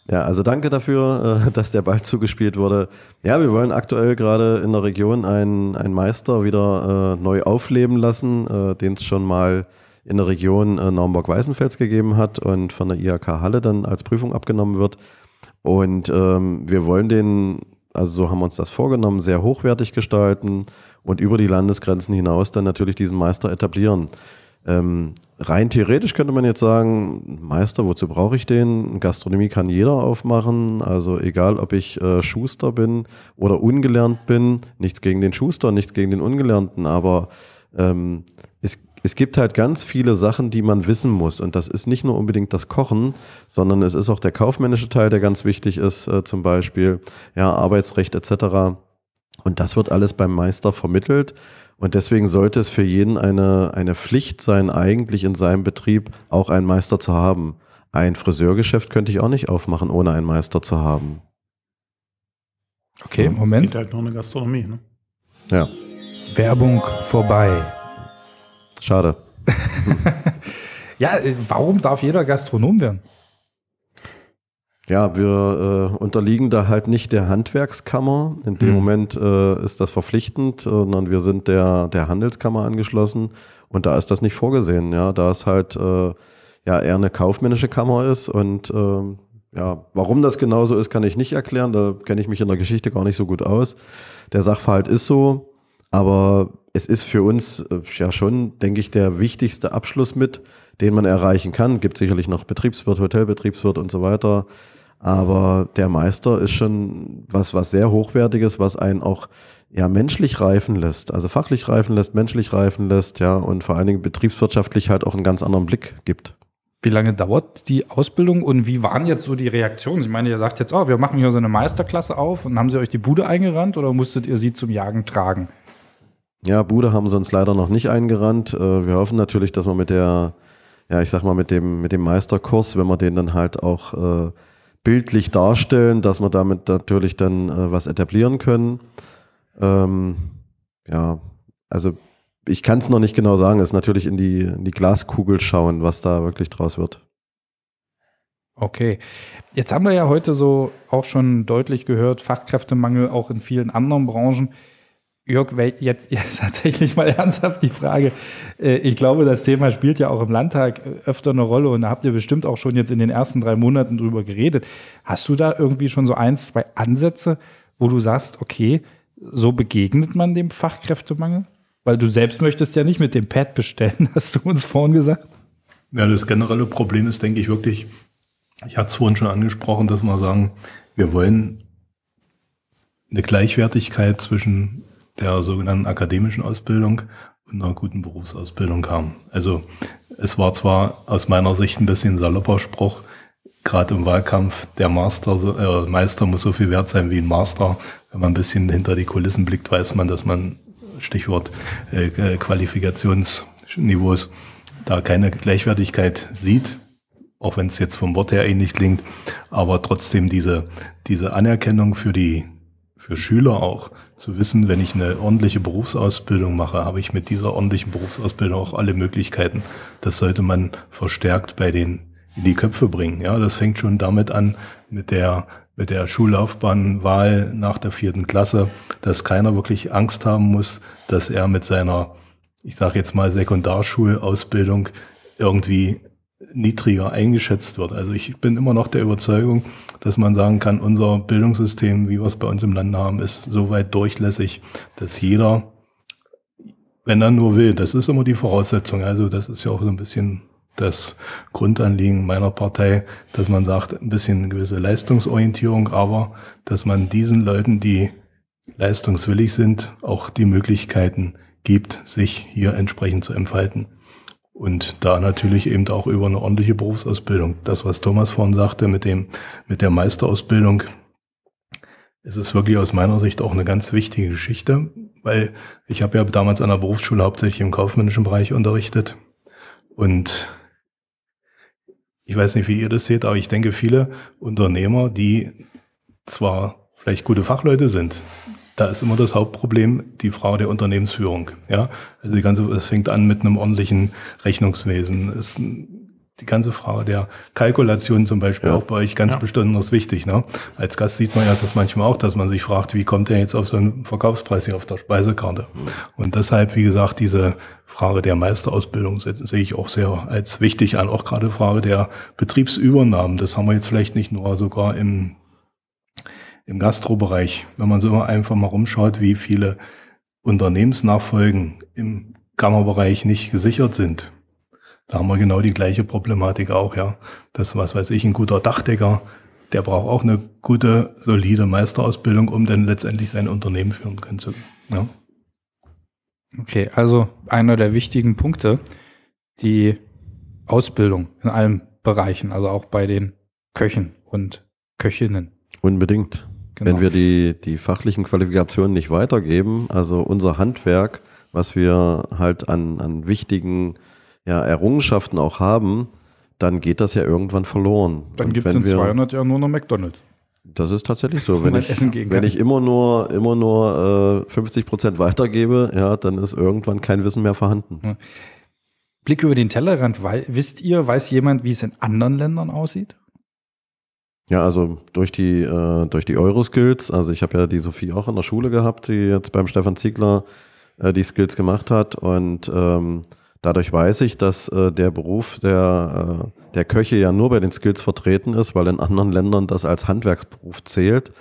S3: Ja, also danke dafür, äh, dass der Ball zugespielt wurde. Ja, wir wollen aktuell gerade in der Region einen, einen Meister wieder äh, neu aufleben lassen, äh, den es schon mal in der Region äh, Naumburg-Weißenfels gegeben hat und von der IHK Halle dann als Prüfung abgenommen wird. Und ähm, wir wollen den, also so haben wir uns das vorgenommen, sehr hochwertig gestalten und über die Landesgrenzen hinaus dann natürlich diesen Meister etablieren. Ähm, rein theoretisch könnte man jetzt sagen, Meister, wozu brauche ich den? Gastronomie kann jeder aufmachen, also egal ob ich äh, Schuster bin oder ungelernt bin, nichts gegen den Schuster, nichts gegen den Ungelernten, aber ähm, es, es gibt halt ganz viele Sachen, die man wissen muss und das ist nicht nur unbedingt das Kochen, sondern es ist auch der kaufmännische Teil, der ganz wichtig ist, äh, zum Beispiel ja, Arbeitsrecht etc. Und das wird alles beim Meister vermittelt und deswegen sollte es für jeden eine, eine Pflicht sein, eigentlich in seinem Betrieb auch einen Meister zu haben. Ein Friseurgeschäft könnte ich auch nicht aufmachen, ohne einen Meister zu haben.
S1: Okay, Moment. Es
S4: geht halt nur eine Gastronomie, ne?
S3: Ja.
S1: Werbung vorbei.
S3: Schade.
S1: ja, äh, warum darf jeder Gastronom werden?
S3: Ja, wir äh, unterliegen da halt nicht der Handwerkskammer. In dem mhm. Moment äh, ist das verpflichtend, sondern wir sind der, der Handelskammer angeschlossen und da ist das nicht vorgesehen. Ja, da es halt äh, ja eher eine kaufmännische Kammer ist und äh, ja, warum das genauso ist, kann ich nicht erklären. Da kenne ich mich in der Geschichte gar nicht so gut aus. Der Sachverhalt ist so, aber es ist für uns äh, ja schon, denke ich, der wichtigste Abschluss mit, den man erreichen kann. Gibt sicherlich noch Betriebswirt, Hotelbetriebswirt und so weiter. Aber der Meister ist schon was, was sehr Hochwertiges, was einen auch ja, menschlich reifen lässt. Also fachlich reifen lässt, menschlich reifen lässt, ja, und vor allen Dingen betriebswirtschaftlich halt auch einen ganz anderen Blick gibt.
S1: Wie lange dauert die Ausbildung und wie waren jetzt so die Reaktionen? Ich meine, ihr sagt jetzt, oh, wir machen hier so eine Meisterklasse auf und haben sie euch die Bude eingerannt oder musstet ihr sie zum Jagen tragen?
S3: Ja, Bude haben sie uns leider noch nicht eingerannt. Äh, wir hoffen natürlich, dass wir mit der, ja, ich sag mal, mit dem, mit dem Meisterkurs, wenn wir den dann halt auch äh, bildlich darstellen, dass wir damit natürlich dann äh, was etablieren können. Ähm, ja, also ich kann es noch nicht genau sagen, es ist natürlich in die, in die Glaskugel schauen, was da wirklich draus wird.
S1: Okay. Jetzt haben wir ja heute so auch schon deutlich gehört, Fachkräftemangel auch in vielen anderen Branchen. Jörg, jetzt, jetzt tatsächlich mal ernsthaft die Frage. Äh, ich glaube, das Thema spielt ja auch im Landtag öfter eine Rolle und da habt ihr bestimmt auch schon jetzt in den ersten drei Monaten drüber geredet. Hast du da irgendwie schon so ein, zwei Ansätze, wo du sagst, okay, so begegnet man dem Fachkräftemangel? Weil du selbst möchtest ja nicht mit dem Pad bestellen, hast du uns vorhin gesagt.
S5: Ja, das generelle Problem ist, denke ich, wirklich, ich hatte es vorhin schon angesprochen, dass wir sagen, wir wollen eine Gleichwertigkeit zwischen der sogenannten akademischen Ausbildung und einer guten Berufsausbildung kam. Also es war zwar aus meiner Sicht ein bisschen salopper Spruch, gerade im Wahlkampf, der Master, äh, Meister muss so viel wert sein wie ein Master. Wenn man ein bisschen hinter die Kulissen blickt, weiß man, dass man, Stichwort äh, äh Qualifikationsniveaus, da keine Gleichwertigkeit sieht, auch wenn es jetzt vom Wort her ähnlich klingt, aber trotzdem diese, diese Anerkennung für die für Schüler auch zu wissen, wenn ich eine ordentliche Berufsausbildung mache, habe ich mit dieser ordentlichen Berufsausbildung auch alle Möglichkeiten. Das sollte man verstärkt bei den in die Köpfe bringen. Ja, das fängt schon damit an mit der mit der Schullaufbahnwahl nach der vierten Klasse, dass keiner wirklich Angst haben muss, dass er mit seiner, ich sage jetzt mal Sekundarschulausbildung irgendwie niedriger eingeschätzt wird. Also ich bin immer noch der Überzeugung, dass man sagen kann, unser Bildungssystem, wie wir es bei uns im Land haben, ist so weit durchlässig, dass jeder, wenn er nur will, das ist immer die Voraussetzung. Also das ist ja auch so ein bisschen das Grundanliegen meiner Partei, dass man sagt, ein bisschen eine gewisse Leistungsorientierung, aber dass man diesen Leuten, die leistungswillig sind, auch die Möglichkeiten gibt, sich hier entsprechend zu entfalten. Und da natürlich eben auch über eine ordentliche Berufsausbildung. Das, was Thomas vorhin sagte mit dem, mit der Meisterausbildung, es ist wirklich aus meiner Sicht auch eine ganz wichtige Geschichte, weil ich habe ja damals an der Berufsschule hauptsächlich im kaufmännischen Bereich unterrichtet. Und ich weiß nicht, wie ihr das seht, aber ich denke, viele Unternehmer, die zwar vielleicht gute Fachleute sind, da ist immer das Hauptproblem die Frage der Unternehmensführung. Ja, also die ganze, es fängt an mit einem ordentlichen Rechnungswesen. Es, die ganze Frage der Kalkulation zum Beispiel ja. auch bei euch ganz ja. besonders wichtig. Ne? Als Gast sieht man ja das manchmal auch, dass man sich fragt, wie kommt der jetzt auf so einen Verkaufspreis hier auf der Speisekarte? Und deshalb, wie gesagt, diese Frage der Meisterausbildung sehe ich auch sehr als wichtig an. Auch gerade Frage der Betriebsübernahmen. Das haben wir jetzt vielleicht nicht nur sogar im im Gastrobereich, wenn man so immer einfach mal rumschaut, wie viele Unternehmensnachfolgen im Kammerbereich nicht gesichert sind. Da haben wir genau die gleiche Problematik auch, ja. Das, was weiß ich, ein guter Dachdecker, der braucht auch eine gute, solide Meisterausbildung, um dann letztendlich sein Unternehmen führen können zu. Ja.
S1: Okay, also einer der wichtigen Punkte, die Ausbildung in allen Bereichen, also auch bei den Köchen und Köchinnen.
S3: Unbedingt.
S1: Genau.
S3: Wenn wir die, die fachlichen Qualifikationen nicht weitergeben, also unser Handwerk, was wir halt an, an wichtigen ja, Errungenschaften auch haben, dann geht das ja irgendwann verloren.
S1: Dann gibt es in
S3: wir-
S1: 200 Jahren nur noch McDonalds.
S3: Das ist tatsächlich so. Wenn ich, wenn ich immer nur, immer nur äh, 50 Prozent weitergebe, ja, dann ist irgendwann kein Wissen mehr vorhanden.
S1: Blick über den Tellerrand, wisst ihr, weiß jemand, wie es in anderen Ländern aussieht?
S3: Ja, also durch die, äh, durch die Euroskills, also ich habe ja die Sophie auch in der Schule gehabt, die jetzt beim Stefan Ziegler äh, die Skills gemacht hat und ähm, dadurch weiß ich, dass äh, der Beruf der, äh, der Köche ja nur bei den Skills vertreten ist, weil in anderen Ländern das als Handwerksberuf zählt.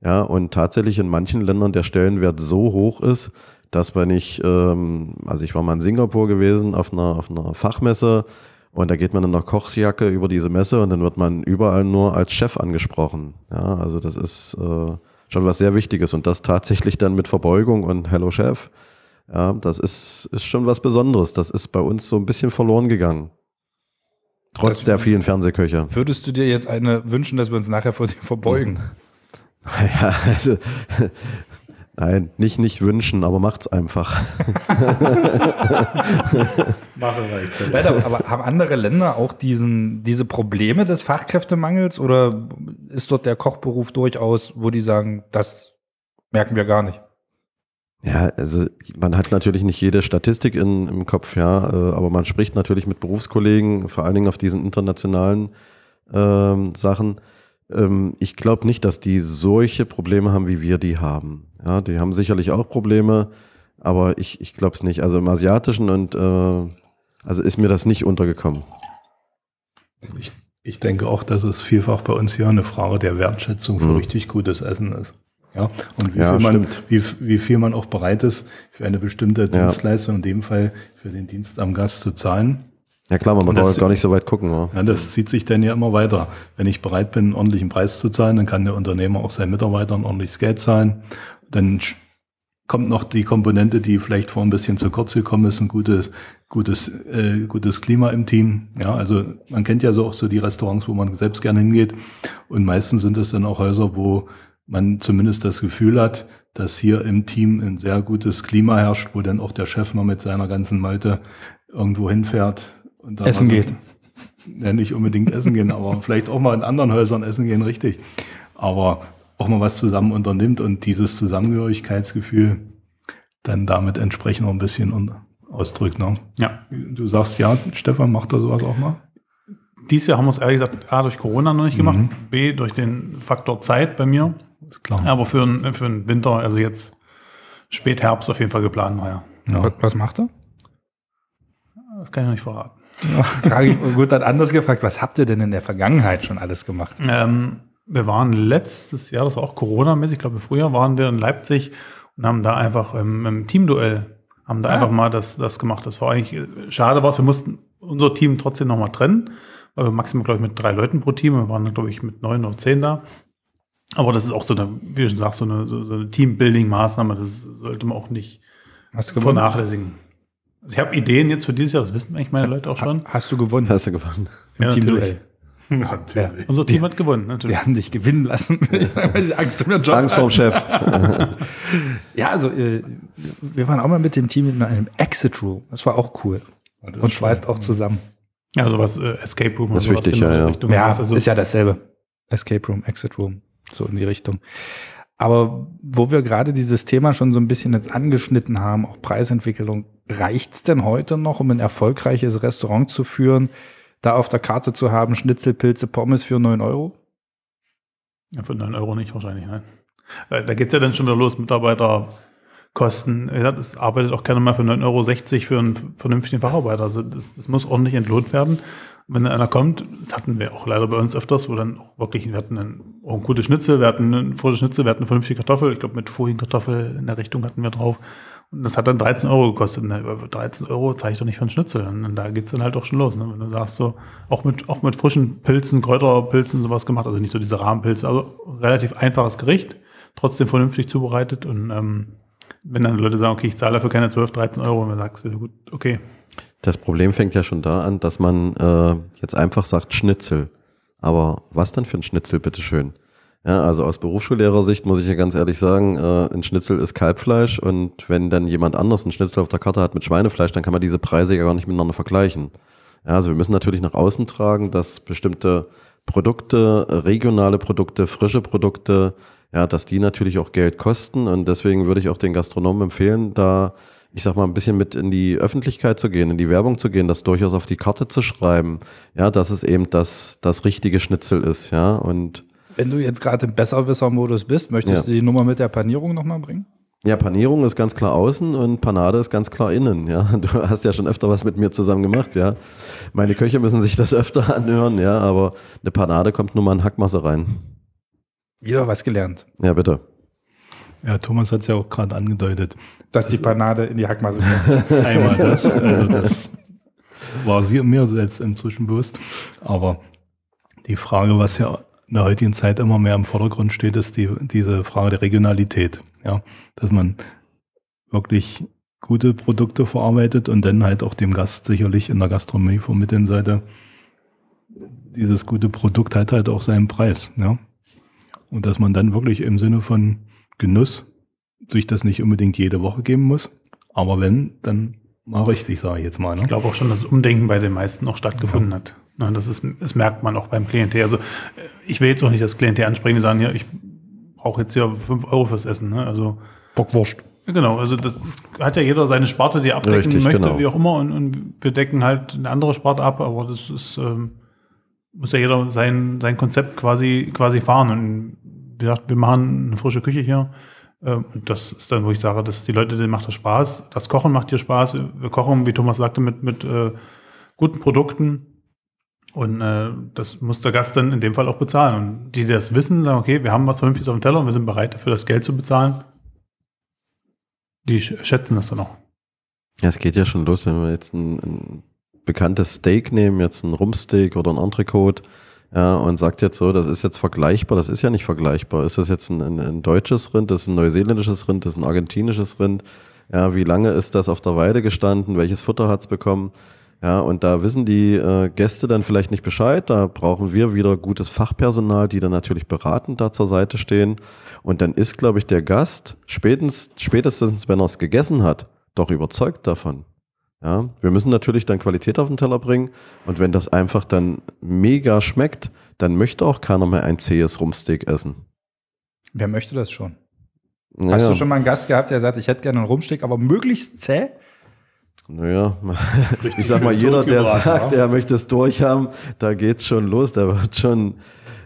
S3: Ja, und tatsächlich in manchen Ländern der Stellenwert so hoch ist, dass wenn ich, ähm, also ich war mal in Singapur gewesen auf einer, auf einer Fachmesse und da geht man in einer Kochsjacke über diese Messe und dann wird man überall nur als Chef angesprochen. Ja, also das ist äh, schon was sehr Wichtiges und das tatsächlich dann mit Verbeugung und Hello Chef. Ja, das ist, ist schon was Besonderes. Das ist bei uns so ein bisschen verloren gegangen. Trotz
S1: Das-
S3: der vielen Fernsehköche.
S1: Würdest du dir jetzt eine wünschen, dass wir uns nachher vor dir verbeugen?
S3: Ja, also, nein, nicht, nicht wünschen, aber macht's einfach.
S5: Mache reicht.
S1: Nein, aber, aber haben andere Länder auch diesen, diese Probleme des Fachkräftemangels oder ist dort der Kochberuf durchaus, wo die sagen, das merken wir gar nicht?
S3: Ja, also man hat natürlich nicht jede Statistik in, im Kopf, ja, äh, aber man spricht natürlich mit Berufskollegen, vor allen Dingen auf diesen internationalen ähm, Sachen. Ähm, ich glaube nicht, dass die solche Probleme haben, wie wir die haben. Ja, die haben sicherlich auch Probleme, aber ich, ich glaube es nicht. Also im Asiatischen und äh, also ist mir das nicht untergekommen.
S5: Ich, ich denke auch, dass es vielfach bei uns hier eine Frage der Wertschätzung für
S3: Mhm.
S5: richtig gutes Essen ist. Ja, und wie,
S3: Ja,
S5: viel man, wie, wie viel man auch bereit ist, für eine bestimmte Dienstleistung, in dem Fall für den Dienst am Gast zu zahlen.
S3: Ja klar, man braucht gar nicht so weit gucken. Ja.
S5: Ja, das zieht sich dann ja immer weiter. Wenn ich bereit bin, einen ordentlichen Preis zu zahlen, dann kann der Unternehmer auch seinen Mitarbeitern ordentliches Geld zahlen. Dann kommt noch die Komponente, die vielleicht vor ein bisschen zu kurz gekommen ist, ein gutes, gutes, äh, gutes Klima im Team. Ja, also man kennt ja so auch so die Restaurants, wo man selbst gerne hingeht. Und meistens sind es dann auch Häuser, wo man zumindest das Gefühl hat, dass hier im Team ein sehr gutes Klima herrscht, wo dann auch der Chef mal mit seiner ganzen Malte irgendwo hinfährt.
S1: Essen geht.
S5: ja, nicht unbedingt essen gehen, aber vielleicht auch mal in anderen Häusern essen gehen, richtig. Aber auch mal was zusammen unternimmt und dieses Zusammengehörigkeitsgefühl dann damit entsprechend noch ein bisschen ausdrückt. Ne?
S4: Ja.
S5: Du sagst ja, Stefan, macht er sowas auch mal?
S4: Dieses Jahr haben wir es ehrlich gesagt A durch Corona noch nicht gemacht, B durch den Faktor Zeit bei mir.
S5: Ist klar.
S4: Aber für, einen- für den Winter, also jetzt Spätherbst auf jeden Fall geplant, naja.
S1: Was, was macht er?
S4: Das kann ich noch nicht verraten.
S1: Frage ich, gut, dann anders gefragt, was habt ihr denn in der Vergangenheit schon alles gemacht?
S4: Ähm, wir waren letztes Jahr, das war auch Corona-mäßig, ich glaube früher waren wir in Leipzig und haben da einfach ähm, im Teamduell, haben da
S1: Ah.
S4: einfach mal das, das gemacht. Das war eigentlich, äh, schade war es, wir mussten unser Team trotzdem nochmal trennen, weil wir maximal, glaube ich, mit drei Leuten pro Team, wir waren, glaube ich, mit neun oder zehn da. Aber das ist auch so eine, wie du schon sagst, so eine, so, eine Teambuilding-Maßnahme, das sollte man auch nicht vernachlässigen. Also ich habe Ideen jetzt für dieses Jahr, das wissen eigentlich meine Leute auch schon.
S1: Hast du gewonnen?
S3: Hast du gewonnen.
S1: Im
S4: Ja,
S1: Teamduell.
S5: Natürlich.
S4: Unser Team hat gewonnen, natürlich.
S1: Sie haben dich gewinnen lassen, Angst um ihren Job
S3: Angst vorm Chef.
S1: Ja, also äh, wir waren auch mal mit dem Team in einem Exit Room. Das war auch cool. Und schweißt auch zusammen.
S4: Ja, sowas, äh, Escape Room.
S3: Das ist
S4: sowas
S3: wichtig,
S4: in der
S3: ja, ja.
S4: Richtung.
S1: Ja,
S4: also,
S1: ist ja dasselbe. Escape Room, Exit Room, so in die Richtung. Aber wo wir gerade dieses Thema schon so ein bisschen jetzt angeschnitten haben, auch Preisentwicklung, reicht's denn heute noch, um ein erfolgreiches Restaurant zu führen, da auf der Karte zu haben, Schnitzel, Pilze, Pommes für 9 Euro?
S4: ja, für 9 Euro nicht wahrscheinlich, nein. Äh, Da geht's ja dann schon wieder los, Mitarbeiterkosten. Das arbeitet auch keiner mal für 9,60 Euro für einen vernünftigen Facharbeiter. Also das, das muss ordentlich entlohnt werden. Wenn einer kommt, das hatten wir auch leider bei uns öfters, wo dann auch wirklich, wir hatten einen auch ein gutes Schnitzel. Wir hatten ein frisches Schnitzel, wir hatten eine vernünftige Kartoffel. Ich glaube, mit vorhin Kartoffel in der Richtung hatten wir drauf. Und das hat dann 13 Euro gekostet. Über 13 Euro zahle ich doch nicht für einen Schnitzel. Und, da geht's dann halt auch schon los. Ne? Wenn du sagst, so, auch mit, auch mit frischen Pilzen, Kräuterpilzen sowas gemacht, also nicht so diese Rahmenpilze, also relativ einfaches Gericht, trotzdem vernünftig zubereitet. Und ähm, wenn dann Leute sagen, okay, ich zahle dafür keine 12, 13 Euro, und man sagt, ja gut, okay.
S3: Das Problem fängt ja schon da an, dass man äh, jetzt einfach sagt Schnitzel. Aber was dann für ein Schnitzel, bitteschön? Ja, also aus Berufsschullehrersicht muss ich ja ganz ehrlich sagen, äh, ein Schnitzel ist Kalbfleisch und wenn dann jemand anders einen Schnitzel auf der Karte hat mit Schweinefleisch, dann kann man diese Preise ja gar nicht miteinander vergleichen. Ja, also wir müssen natürlich nach außen tragen, dass bestimmte Produkte, regionale Produkte, frische Produkte, ja, dass die natürlich auch Geld kosten und deswegen würde ich auch den Gastronomen empfehlen, da ich sag mal, ein bisschen mit in die Öffentlichkeit zu gehen, in die Werbung zu gehen, das durchaus auf die Karte zu schreiben, ja, dass es eben das, das richtige Schnitzel ist, ja, und
S1: Wenn du jetzt gerade im Besserwisser-Modus bist, möchtest
S3: Ja.
S1: du die Nummer mit der Panierung nochmal bringen?
S3: Ja, Panierung ist ganz klar außen und Panade ist ganz klar innen. Ja, du hast ja schon öfter was mit mir zusammen gemacht. Ja, meine Köche müssen sich das öfter anhören. Ja, aber eine Panade kommt nur mal in Hackmasse rein.
S1: Wieder was gelernt.
S3: Ja, bitte.
S5: Ja, Thomas hat es ja auch gerade angedeutet.
S1: Dass die Panade in die Hackmasse kommt.
S5: Einmal das, also das war sie mir selbst inzwischen bewusst. Aber die Frage, was ja in der heutigen Zeit immer mehr im Vordergrund steht, ist die, diese Frage der Regionalität. Ja, dass man wirklich gute Produkte verarbeitet und dann halt auch dem Gast sicherlich in der Gastronomie vermitteln sollte, dieses gute Produkt hat halt auch seinen Preis. Ja, und dass man dann wirklich im Sinne von Genuss sich das nicht unbedingt jede Woche geben muss. Aber wenn, dann mal richtig, sage ich jetzt mal. Ne?
S4: Ich glaube auch schon, dass das Umdenken bei den meisten noch stattgefunden hat. Ne, das, ist, das merkt man auch beim Klientel. Also äh, ich will jetzt auch nicht das Klientel ansprechen, die sagen, ja, ich brauche jetzt hier 5 Euro fürs Essen. Ne? Also
S1: Bockwurst.
S4: Genau, also das hat ja jeder seine Sparte, die er abdecken
S3: Richtig,
S4: möchte,
S3: genau.
S4: wie auch immer. Und, und wir decken halt eine andere Sparte ab, aber das ist, ähm, muss ja jeder sein, sein Konzept quasi, quasi fahren. Und gesagt, wir machen eine frische Küche hier. Ähm, und das ist dann, wo ich sage, dass die Leute, denen macht das Spaß. Das Kochen macht dir Spaß. Wir kochen, wie Thomas sagte, mit, mit äh, guten Produkten. Und äh, das muss der Gast dann in dem Fall auch bezahlen. Und die, die das wissen, sagen, okay, wir haben was Vernünftiges auf dem Teller und wir sind bereit dafür, das Geld zu bezahlen. Die sch- schätzen das dann auch.
S3: Ja, es geht ja schon los, wenn wir jetzt ein, ein bekanntes Steak nehmen, jetzt ein Rumpsteak oder ein Entrecote, ja, und sagt jetzt so, das ist jetzt vergleichbar, das ist ja nicht vergleichbar. Ist das jetzt ein, ein, ein deutsches Rind, das ist ein neuseeländisches Rind, das ist ein argentinisches Rind? Ja, wie lange ist das auf der Weide gestanden? Welches Futter hat's bekommen? Ja, und da wissen die äh, Gäste dann vielleicht nicht Bescheid. Da brauchen wir wieder gutes Fachpersonal, die dann natürlich beratend da zur Seite stehen. Und dann ist, glaube ich, der Gast spätestens, spätestens wenn er es gegessen hat, doch überzeugt davon. Ja, wir müssen natürlich dann Qualität auf den Teller bringen. Und wenn das einfach dann mega schmeckt, dann möchte auch keiner mehr ein zähes Rumsteak essen.
S1: Wer möchte das schon?
S3: Naja,
S1: Hast du schon mal einen Gast gehabt, der sagt, ich hätte gerne einen Rumsteak, aber möglichst zäh?
S3: Naja, ich sag mal, jeder, der sagt, er möchte es durchhaben, da geht's schon los. Da wird schon,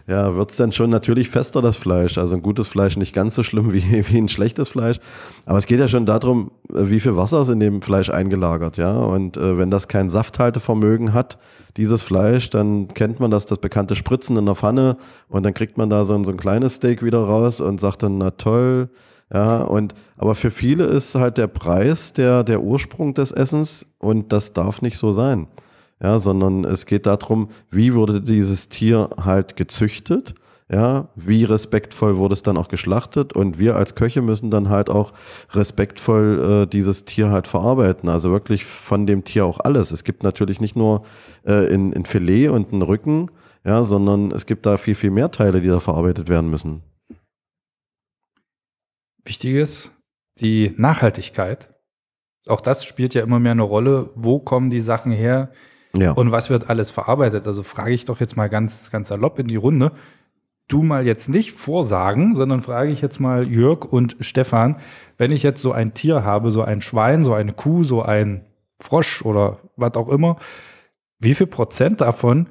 S3: ja, wird's dann schon natürlich fester, das Fleisch. Also ein gutes Fleisch nicht ganz so schlimm wie, wie ein schlechtes Fleisch. Aber es geht ja schon darum, wie viel Wasser ist in dem Fleisch eingelagert, ja. Und äh, wenn das kein Safthaltevermögen hat, dieses Fleisch, dann kennt man das, das bekannte Spritzen in der Pfanne und dann kriegt man da so ein, so ein kleines Steak wieder raus und sagt dann, na toll, ja, und aber für viele ist halt der Preis der, der Ursprung des Essens und das darf nicht so sein. Ja, sondern es geht darum, wie wurde dieses Tier halt gezüchtet, ja, wie respektvoll wurde es dann auch geschlachtet und wir als Köche müssen dann halt auch respektvoll äh, dieses Tier halt verarbeiten. Also wirklich von dem Tier auch alles. Es gibt natürlich nicht nur äh, in, in Filet und einen Rücken, ja, sondern es gibt da viel, viel mehr Teile, die da verarbeitet werden müssen.
S1: Wichtig ist die Nachhaltigkeit. Auch das spielt ja immer mehr eine Rolle. Wo kommen die Sachen her
S3: Ja.
S1: und was wird alles verarbeitet? Also frage ich doch jetzt mal ganz, ganz salopp in die Runde. Du mal jetzt nicht vorsagen, sondern frage ich jetzt mal Jörg und Stefan, wenn ich jetzt so ein Tier habe, so ein Schwein, so eine Kuh, so ein Frosch oder was auch immer, wie viel Prozent davon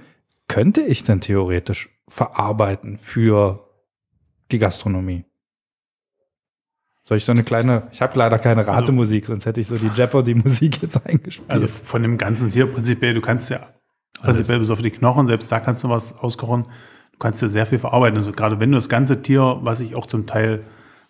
S1: könnte ich denn theoretisch verarbeiten für die Gastronomie? Soll ich so eine kleine, ich habe leider keine Ratemusik, sonst hätte ich so die Jeopardy-Musik jetzt eingespielt.
S4: Also von dem ganzen Tier prinzipiell, du kannst ja prinzipiell bis auf die Knochen, selbst da kannst du was auskochen. du kannst ja sehr viel verarbeiten. Also gerade wenn du das ganze Tier, was ich auch zum Teil,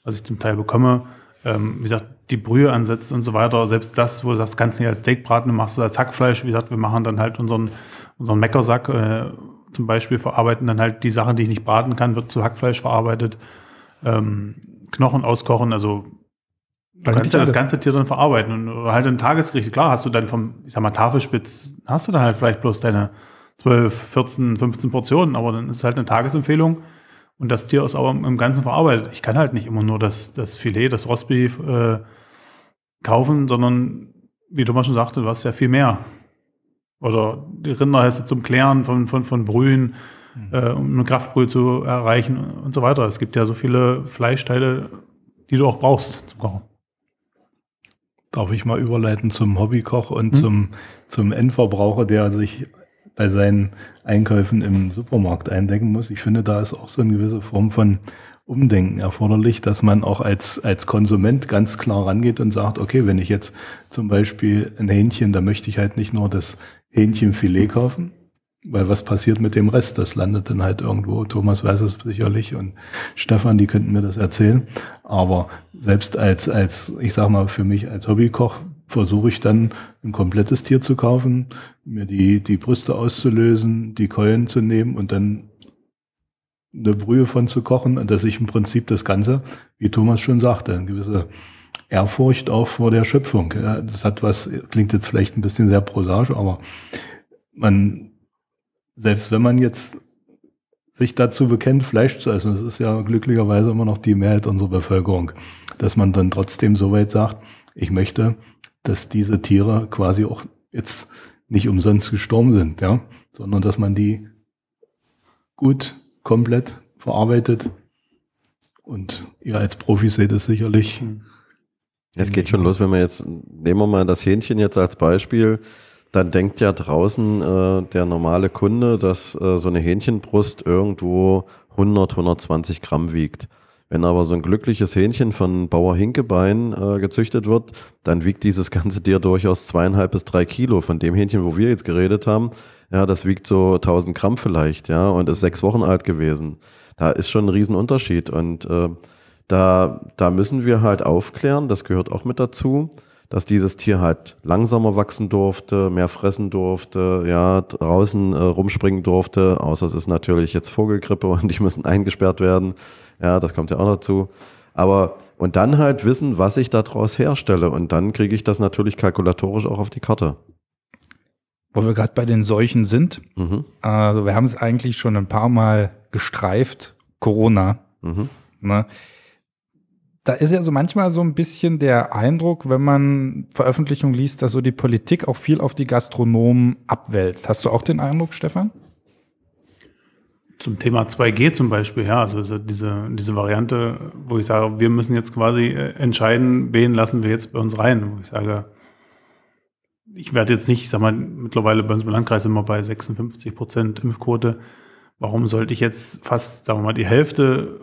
S4: was ich zum Teil bekomme, ähm, wie gesagt, die Brühe ansetzt und so weiter, selbst das, wo du sagst, kannst du nicht als Steak braten, machst du als Hackfleisch, wie gesagt, wir machen dann halt unseren, unseren Meckersack äh, zum Beispiel, verarbeiten dann halt die Sachen, die ich nicht braten kann, wird zu Hackfleisch verarbeitet, ähm, Knochen auskochen, also Du
S1: Eigentlich
S4: kannst ja das ganze Tier dann verarbeiten und oder halt ein Tagesgericht. Klar, hast du dann vom, ich sag mal, Tafelspitz, hast du dann halt vielleicht bloß deine 12, 14, 15 Portionen, aber dann ist es halt eine Tagesempfehlung und das Tier ist aber im, im Ganzen verarbeitet. Ich kann halt nicht immer nur das, das Filet, das Rostbeef äh, kaufen, sondern wie Thomas schon sagte, du hast ja viel mehr. Oder die Rinder hast du zum Klären von, von, von Brühen, äh, um eine Kraftbrühe zu erreichen und so weiter. Es gibt ja so viele Fleischteile, die du auch brauchst zum Kochen.
S5: Darf ich mal überleiten zum Hobbykoch
S1: Hm?
S5: und zum, zum Endverbraucher, der sich bei seinen Einkäufen im Supermarkt eindecken muss? Ich finde, da ist auch so eine gewisse Form von Umdenken erforderlich, dass man auch als, als Konsument ganz klar rangeht und sagt, okay, wenn ich jetzt zum Beispiel ein Hähnchen, da möchte ich halt nicht nur das Hähnchenfilet kaufen, weil was passiert mit dem Rest? Das landet dann halt irgendwo. Thomas weiß es sicherlich und Stefan, die könnten mir das erzählen. Aber selbst als, als, ich sag mal, für mich als Hobbykoch versuche ich dann ein komplettes Tier zu kaufen, mir die, die Brüste auszulösen, die Keulen zu nehmen und dann eine Brühe von zu kochen und dass ich im Prinzip das Ganze, wie Thomas schon sagte, eine gewisse Ehrfurcht auch vor der Schöpfung. Das hat was, klingt jetzt vielleicht ein bisschen sehr prosaisch, aber man, selbst wenn man jetzt sich dazu bekennt, Fleisch zu essen, das ist ja glücklicherweise immer noch die Mehrheit unserer Bevölkerung, dass man dann trotzdem so weit sagt, ich möchte, dass diese Tiere quasi auch jetzt nicht umsonst gestorben sind, ja, sondern dass man die gut, komplett verarbeitet. Und ihr als Profis seht es sicherlich.
S3: Es geht schon los, wenn wir jetzt, nehmen wir mal das Hähnchen jetzt als Beispiel, dann denkt ja draußen äh, der normale Kunde, dass äh, so eine Hähnchenbrust irgendwo 100, 120 Gramm wiegt. Wenn aber so ein glückliches Hähnchen von Bauer Hinkebein äh, gezüchtet wird, dann wiegt dieses ganze Tier durchaus zweieinhalb bis drei Kilo. Von dem Hähnchen, wo wir jetzt geredet haben, ja, das wiegt so 1000 Gramm vielleicht, ja, und ist sechs Wochen alt gewesen. Da ist schon ein Riesenunterschied und äh, da, da müssen wir halt aufklären, das gehört auch mit dazu, dass dieses Tier halt langsamer wachsen durfte, mehr fressen durfte, ja, draußen äh, rumspringen durfte, außer es ist natürlich jetzt Vogelgrippe und die müssen eingesperrt werden. Ja, das kommt ja auch dazu. Aber und dann halt wissen, was ich daraus herstelle und dann kriege ich das natürlich kalkulatorisch auch auf die Karte.
S1: Wo wir gerade bei den Seuchen sind,
S3: Mhm.
S1: also wir haben es eigentlich schon ein paar Mal gestreift, Corona.
S3: Mhm.
S1: Ne? Da ist ja so manchmal so ein bisschen der Eindruck, wenn man Veröffentlichungen liest, dass so die Politik auch viel auf die Gastronomen abwälzt. Hast du auch den Eindruck, Stefan?
S4: Zum Thema 2G zum Beispiel, ja, also so diese, diese Variante, wo ich sage, wir müssen jetzt quasi äh, entscheiden, wen lassen wir jetzt bei uns rein. Wo ich sage, ich werde jetzt nicht, sag mal, mittlerweile bei uns im Landkreis wir bei 56 Prozent Impfquote. Warum sollte ich jetzt fast, sagen wir mal, die Hälfte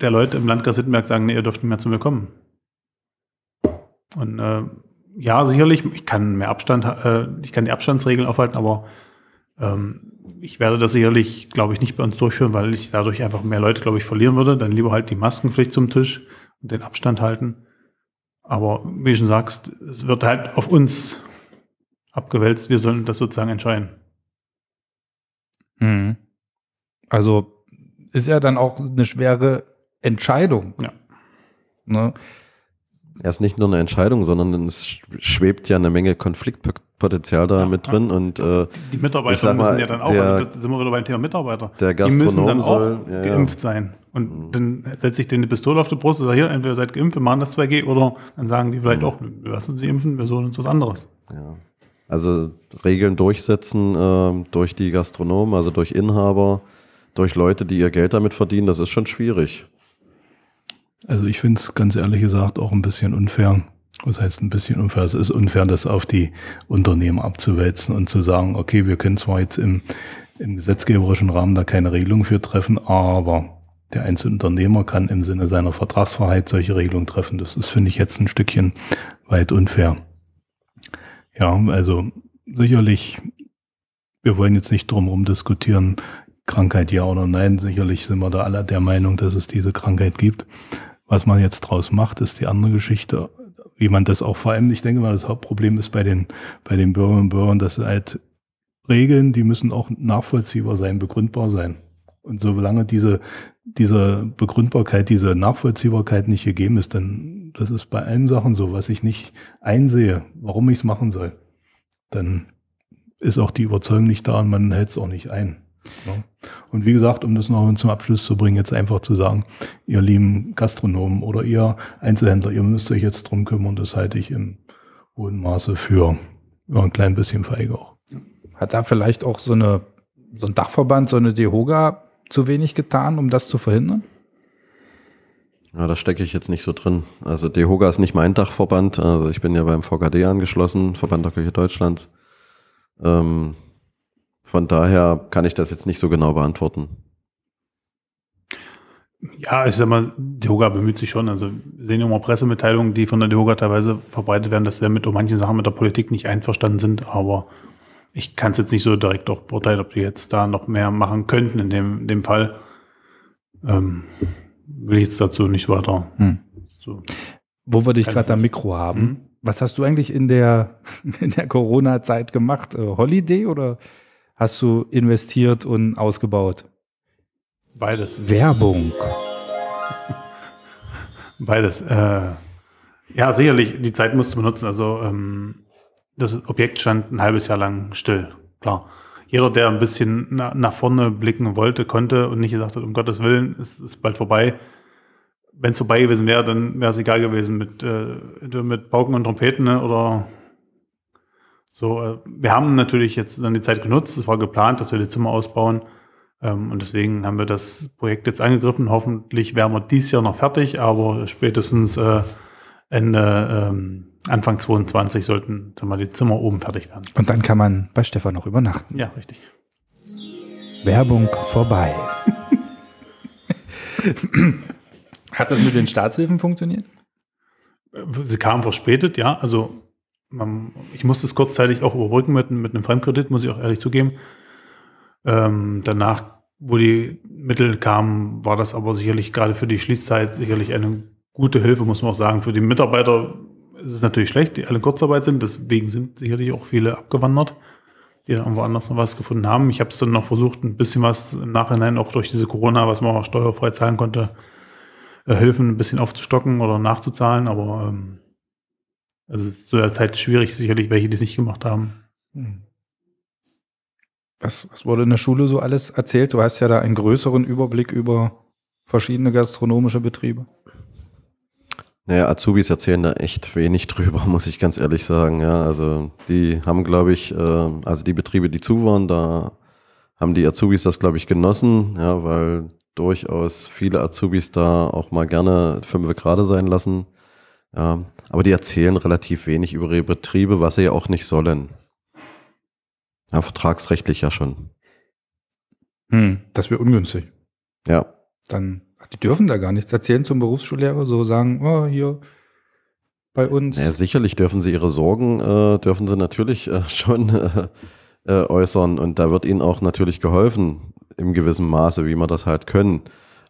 S4: der Leute im Landkreis Wittenberg sagen, nee, ihr dürft nicht mehr zu mir kommen? Und äh, ja, sicherlich, ich kann mehr Abstand, äh, ich kann die Abstandsregeln aufhalten, aber ähm, ich werde das sicherlich, glaube ich, nicht bei uns durchführen, weil ich dadurch einfach mehr Leute, glaube ich, verlieren würde. Dann lieber halt die Maskenpflicht zum Tisch und den Abstand halten. Aber wie du schon sagst, es wird halt auf uns abgewälzt. Wir sollen das sozusagen entscheiden.
S1: Mhm. Also ist ja dann auch eine schwere Entscheidung.
S4: Ja.
S1: Ne?
S3: Er ist nicht nur eine Entscheidung, sondern es schwebt ja eine Menge Konfliktpotenzial da
S4: Ja,
S3: mit
S4: ja.
S3: drin und äh,
S4: Die Mitarbeiter
S3: mal,
S4: müssen ja dann auch,
S3: der-
S4: also das sind wir wieder beim Thema Mitarbeiter.
S3: der
S4: die müssen dann auch
S3: soll, ja, ja.
S4: geimpft sein. Und dann setze ich denen eine Pistole auf die Brust und sage, hier, entweder seid geimpft, wir machen das 2G, oder dann sagen die
S3: Mhm.
S4: vielleicht auch, wir lassen sie impfen, wir suchen uns was anderes.
S3: Ja. Also Regeln durchsetzen ähm, durch die Gastronomen, also durch Inhaber, durch Leute, die ihr Geld damit verdienen, das ist schon schwierig.
S5: Also ich finde es ganz ehrlich gesagt auch ein bisschen unfair. Was heißt ein bisschen unfair? Es ist unfair, das auf die Unternehmen abzuwälzen und zu sagen, okay, wir können zwar jetzt im, im gesetzgeberischen Rahmen da keine Regelung für treffen, aber der Einzelunternehmer kann im Sinne seiner Vertragsfreiheit solche Regelungen treffen. Das ist, finde ich, jetzt ein Stückchen weit unfair. Ja, also sicherlich, wir wollen jetzt nicht drumherum diskutieren, Krankheit ja oder nein. Sicherlich sind wir da alle der Meinung, dass es diese Krankheit gibt. Was man jetzt draus macht, ist die andere Geschichte. Wie man das auch vor allem, ich denke mal, das Hauptproblem ist bei den, bei den Bürgerinnen und Bürgern, dass halt Regeln, die müssen auch nachvollziehbar sein, begründbar sein. Und solange diese, diese Begründbarkeit, diese Nachvollziehbarkeit nicht gegeben ist, dann, das ist bei allen Sachen so, was ich nicht einsehe, warum ich es machen soll, dann ist auch die Überzeugung nicht da und man hält es auch nicht ein. Ja. Und wie gesagt, um das noch zum Abschluss zu bringen, jetzt einfach zu sagen, ihr lieben Gastronomen oder ihr Einzelhändler, ihr müsst euch jetzt drum kümmern, das halte ich im hohen Maße für ja, ein klein bisschen feige auch.
S1: Hat da vielleicht auch so, eine, so ein Dachverband, so eine DEHOGA zu wenig getan, um das zu verhindern?
S3: Ja, da stecke ich jetzt nicht so drin. Also DEHOGA ist nicht mein Dachverband. Also ich bin ja beim VKD angeschlossen, Verband der Küche Deutschlands. Ähm, von daher kann ich das jetzt nicht so genau beantworten.
S4: Ja, ich sag mal, DEHOGA bemüht sich schon. Also wir sehen immer Pressemitteilungen, die von der DEHOGA teilweise verbreitet werden, dass sie mit manchen Sachen mit der Politik nicht einverstanden sind. Aber ich kann es jetzt nicht so direkt auch beurteilen, ob die jetzt da noch mehr machen könnten in dem, in dem Fall. Ähm, will ich jetzt dazu nicht weiter. Hm.
S1: So. Wo wir dich gerade am Mikro haben, hm? was hast du eigentlich in der, in der Corona-Zeit gemacht? Äh, Holiday oder hast du investiert und ausgebaut?
S4: Beides.
S1: Werbung.
S4: Beides. Äh, ja, sicherlich, die Zeit musst du benutzen. Also ähm, das Objekt stand ein halbes Jahr lang still, klar. Jeder, der ein bisschen na, nach vorne blicken wollte, konnte und nicht gesagt hat, um Gottes Willen, es ist bald vorbei. Wenn es vorbei gewesen wäre, dann wäre es egal gewesen mit, äh, mit Pauken und Trompeten ne, oder so. Äh, wir haben natürlich jetzt dann die Zeit genutzt. Es war geplant, dass wir die Zimmer ausbauen. Ähm, und deswegen haben wir das Projekt jetzt angegriffen. Hoffentlich wären wir dieses Jahr noch fertig, aber spätestens äh, Ende ähm, Anfang 22 sollten mal die Zimmer oben fertig werden.
S1: Das Und dann kann man bei Stefan noch übernachten.
S4: Ja, richtig.
S1: Werbung vorbei. Hat das mit den Staatshilfen funktioniert?
S4: Sie kamen verspätet, ja. Also man, ich musste es kurzzeitig auch überbrücken mit, mit einem Fremdkredit, muss ich auch ehrlich zugeben. Ähm, danach, wo die Mittel kamen, war das aber sicherlich gerade für die Schließzeit sicherlich eine gute Hilfe, muss man auch sagen. Für die Mitarbeiter ist es natürlich schlecht, die alle in Kurzarbeit sind. Deswegen sind sicherlich auch viele abgewandert, die dann irgendwo anders noch was gefunden haben. Ich habe es dann noch versucht, ein bisschen was im Nachhinein auch durch diese Corona, was man auch steuerfrei zahlen konnte, äh, Hilfen ein bisschen aufzustocken oder nachzuzahlen. Aber ähm, also es ist zu der Zeit schwierig, sicherlich welche, die es nicht gemacht haben. Hm.
S1: Was, was wurde in der Schule so alles erzählt? Du hast ja da einen größeren Überblick über verschiedene gastronomische Betriebe.
S3: Naja, Azubis erzählen da echt wenig drüber, muss ich ganz ehrlich sagen. Ja, also die haben, glaube ich, äh, also die Betriebe, die zu waren, da haben die Azubis das, glaube ich, genossen, ja, weil durchaus viele Azubis da auch mal gerne fünf gerade sein lassen. Ja, aber die erzählen relativ wenig über ihre Betriebe, was sie ja auch nicht sollen. Ja, vertragsrechtlich ja schon.
S1: Hm, das wäre ungünstig.
S3: Ja.
S1: Dann Ach, die dürfen da gar nichts erzählen zum Berufsschullehrer, so sagen, oh, hier bei uns.
S3: Ja, sicherlich dürfen sie ihre Sorgen, äh, dürfen sie natürlich äh, schon äh, äh, äußern und da wird ihnen auch natürlich geholfen, im gewissen Maße, wie man das halt können.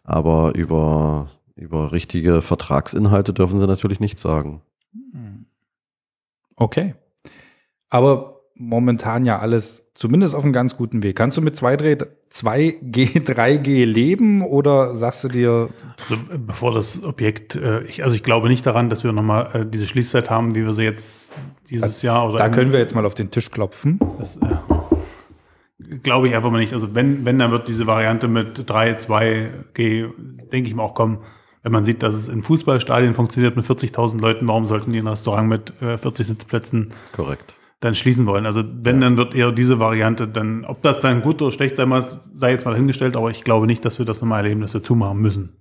S3: Aber über, über richtige Vertragsinhalte dürfen sie natürlich nichts sagen.
S1: Okay. Aber momentan ja alles zumindest auf einem ganz guten Weg. Kannst du mit 2G, 3G leben oder sagst du dir.
S4: Also bevor das Objekt, äh, ich, also ich glaube nicht daran, dass wir nochmal äh, diese Schließzeit haben, wie wir sie jetzt dieses
S1: das,
S4: Jahr oder.
S1: Da können wir jetzt mal auf den Tisch klopfen.
S4: Das, äh, glaube ich einfach mal nicht. Also wenn, wenn, dann wird diese Variante mit 3, 2G, denke ich mal, auch kommen. Wenn man sieht, dass es in Fußballstadien funktioniert mit 40.000 Leuten, warum sollten die ein Restaurant mit äh, 40 Sitzplätzen
S3: Korrekt
S4: dann schließen wollen. Also wenn, ja. dann wird eher diese Variante dann, ob das dann gut oder schlecht sein muss, sei jetzt mal hingestellt, aber ich glaube nicht, dass wir das nochmal erleben, dass wir zumachen müssen.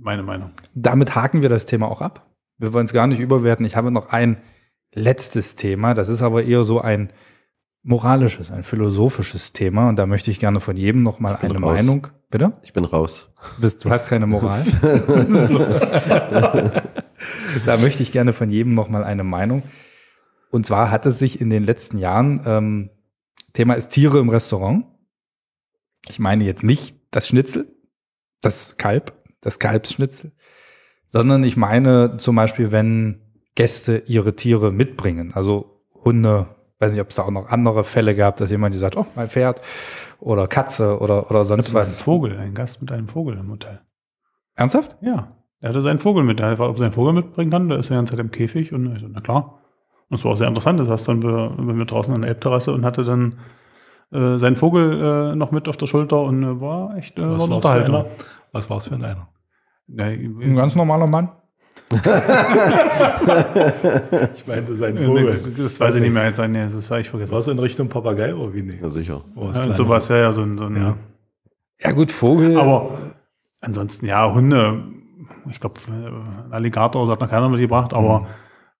S4: Meine Meinung.
S1: Damit haken wir das Thema auch ab. Wir wollen es gar nicht überwerten. Ich habe noch ein letztes Thema. Das ist aber eher so ein moralisches, ein philosophisches Thema. Und da möchte ich gerne von jedem nochmal eine raus. Meinung. Bitte?
S3: Ich bin raus.
S1: Bist, du hast keine Moral. da möchte ich gerne von jedem nochmal eine Meinung. Und zwar hat es sich in den letzten Jahren, ähm, Thema ist Tiere im Restaurant, Ich meine jetzt nicht das Schnitzel, das Kalb, das Kalbsschnitzel, sondern ich meine zum Beispiel, wenn Gäste ihre Tiere mitbringen, also Hunde, weiß nicht, ob es da auch noch andere Fälle gab, dass jemand sagt, oh, mein Pferd oder Katze oder, oder sonst
S4: Ein
S1: was.
S4: Vogel, ein Gast mit einem Vogel im Hotel.
S1: Ernsthaft?
S4: Ja, er hatte seinen Vogel mit. Er gefragt, ob er seinen Vogel mitbringen kann. Der ist ja die ganze Zeit im Käfig. Und ich so, na klar. Und es war auch sehr interessant. Das saß dann bei, mir draußen an der Elbterrasse und hatte dann äh, seinen Vogel äh, noch mit auf der Schulter und äh, war echt äh, war
S5: Was
S4: Unterhaltung.
S5: einer? Was war es für einer?
S4: Ja,
S1: Ein ganz normaler Mann.
S5: Ich meinte sein
S4: äh,
S5: Vogel.
S4: das weiß ich nicht mehr. Jetzt, nee, das habe ich vergessen.
S5: War es in Richtung Papagei oder wie? Nee.
S3: Ja, sicher.
S5: Oh,
S4: Ja, sowas, ja, ja, so ein, so ein
S5: Ja.
S1: Ja gut, Vogel.
S4: Aber ansonsten, ja, Hunde, ich glaube, ein Alligator hat noch keiner mitgebracht, aber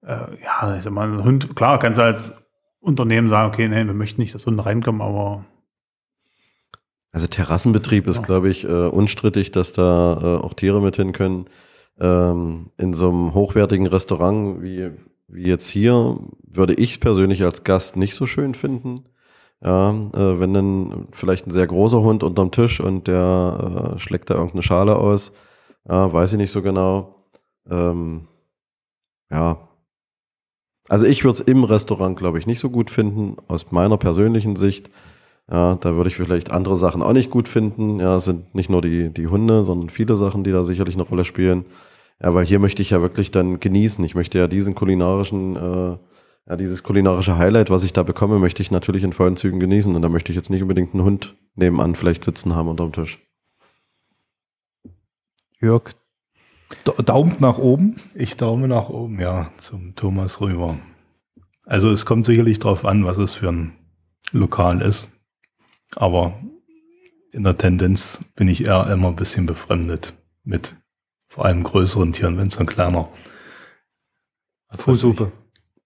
S4: äh, ja, ich sag mal, ein Hund, klar, kannst du als Unternehmen sagen, okay, nee, wir möchten nicht, dass Hunde reinkommen, aber
S3: Also Terrassenbetrieb ist,
S4: Ja.
S3: glaube ich, äh, unstrittig, dass da äh, auch Tiere mit hin können. Ähm, in so einem hochwertigen Restaurant wie, wie jetzt hier würde ich es persönlich als Gast nicht so schön finden. Ja, äh, wenn dann vielleicht ein sehr großer Hund unterm Tisch und der äh, schlägt da irgendeine Schale aus, ja, weiß ich nicht so genau. Ähm, ja. Also ich würde es im Restaurant, glaube ich, nicht so gut finden, aus meiner persönlichen Sicht. Ja, da würde ich vielleicht andere Sachen auch nicht gut finden. Ja, es sind nicht nur die, die Hunde, sondern viele Sachen, die da sicherlich eine Rolle spielen. Ja, weil hier möchte ich ja wirklich dann genießen. Ich möchte ja diesen kulinarischen, äh, ja, dieses kulinarische Highlight, was ich da bekomme, möchte ich natürlich in vollen Zügen genießen. Und da möchte ich jetzt nicht unbedingt einen Hund nebenan vielleicht sitzen haben unterm Tisch.
S1: Jörg da- daumt nach oben.
S5: Ich daume nach oben, ja, zum Thomas rüber. Also es kommt sicherlich darauf an, was es für ein Lokal ist. Aber in der Tendenz bin ich eher immer ein bisschen befremdet mit vor allem größeren Tieren, wenn es ein kleiner
S1: Fußsuppe.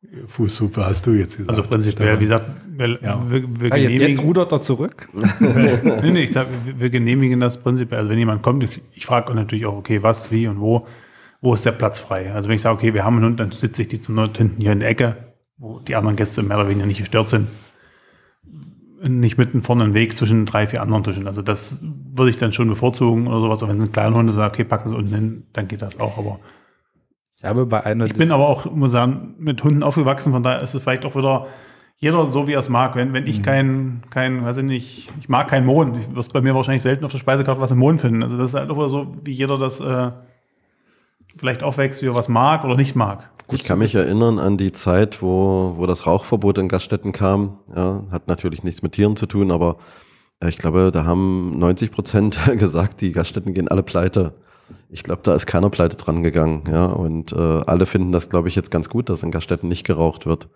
S5: ich, Fußsuppe hast du jetzt gesagt.
S4: also prinzipiell, wie gesagt, wir,
S5: Ja.
S4: wir, wir
S1: Ah, jetzt,
S4: genehmigen,
S1: jetzt rudert er zurück.
S4: nee, nee, ich sag, wir, wir genehmigen das prinzipiell. Also wenn jemand kommt, ich, ich frage natürlich auch, okay, was, wie und wo, wo ist der Platz frei? Also wenn ich sage, okay, wir haben einen Hund, dann sitze ich die zum Not hinten hier in der Ecke, wo die anderen Gäste mehr oder weniger nicht gestört sind. Nicht mitten vorne im Weg zwischen drei, vier anderen Tischen. Also das würde ich dann schon bevorzugen oder sowas. Und wenn es ein kleiner Hund ist, okay, packen Sie unten hin, dann geht das auch. Aber
S1: Ich habe bei einer
S4: ich bin aber auch, muss sagen, mit Hunden aufgewachsen, von daher ist es vielleicht auch wieder jeder so, wie er es mag. Wenn, wenn ich kein, kein, weiß ich nicht, ich mag keinen Mohn. Ich wirst bei mir wahrscheinlich selten auf der Speisekarte was im Mohn finden. Also das ist halt auch wieder so, wie jeder das äh, vielleicht aufwächst, wie er was mag oder nicht mag.
S3: Ich kann mich erinnern an die Zeit, wo, wo das Rauchverbot in Gaststätten kam. Ja, hat natürlich nichts mit Tieren zu tun, aber äh, ich glaube, da haben 90 Prozent gesagt, die Gaststätten gehen alle pleite. Ich glaube, da ist keiner pleite dran gegangen. Ja, und äh, alle finden das, glaube ich, jetzt ganz gut, dass in Gaststätten nicht geraucht wird.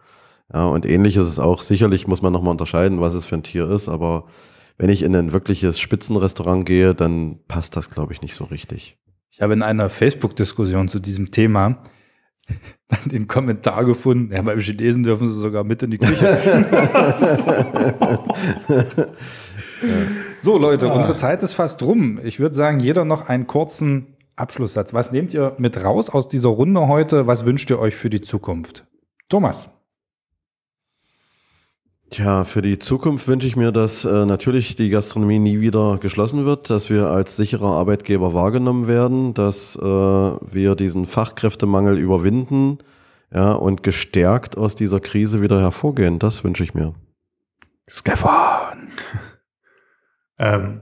S3: Ja, und ähnlich ist es auch. Sicherlich muss man nochmal unterscheiden, was es für ein Tier ist, aber wenn ich in ein wirkliches Spitzenrestaurant gehe, dann passt das, glaube ich, nicht so richtig.
S1: Ich habe in einer Facebook-Diskussion zu diesem Thema dann den Kommentar gefunden, ja, beim Chinesen dürfen sie sogar mit in die Küche. so, Leute, unsere Zeit ist fast rum. Ich würde sagen, jeder noch einen kurzen Abschlusssatz. Was nehmt ihr mit raus aus dieser Runde heute? Was wünscht ihr euch für die Zukunft? Thomas.
S3: Tja, für die Zukunft wünsche ich mir, dass äh, natürlich die Gastronomie nie wieder geschlossen wird, dass wir als sicherer Arbeitgeber wahrgenommen werden, dass äh, wir diesen Fachkräftemangel überwinden ja, und gestärkt aus dieser Krise wieder hervorgehen. Das wünsche ich mir.
S1: Stefan.
S4: Ähm,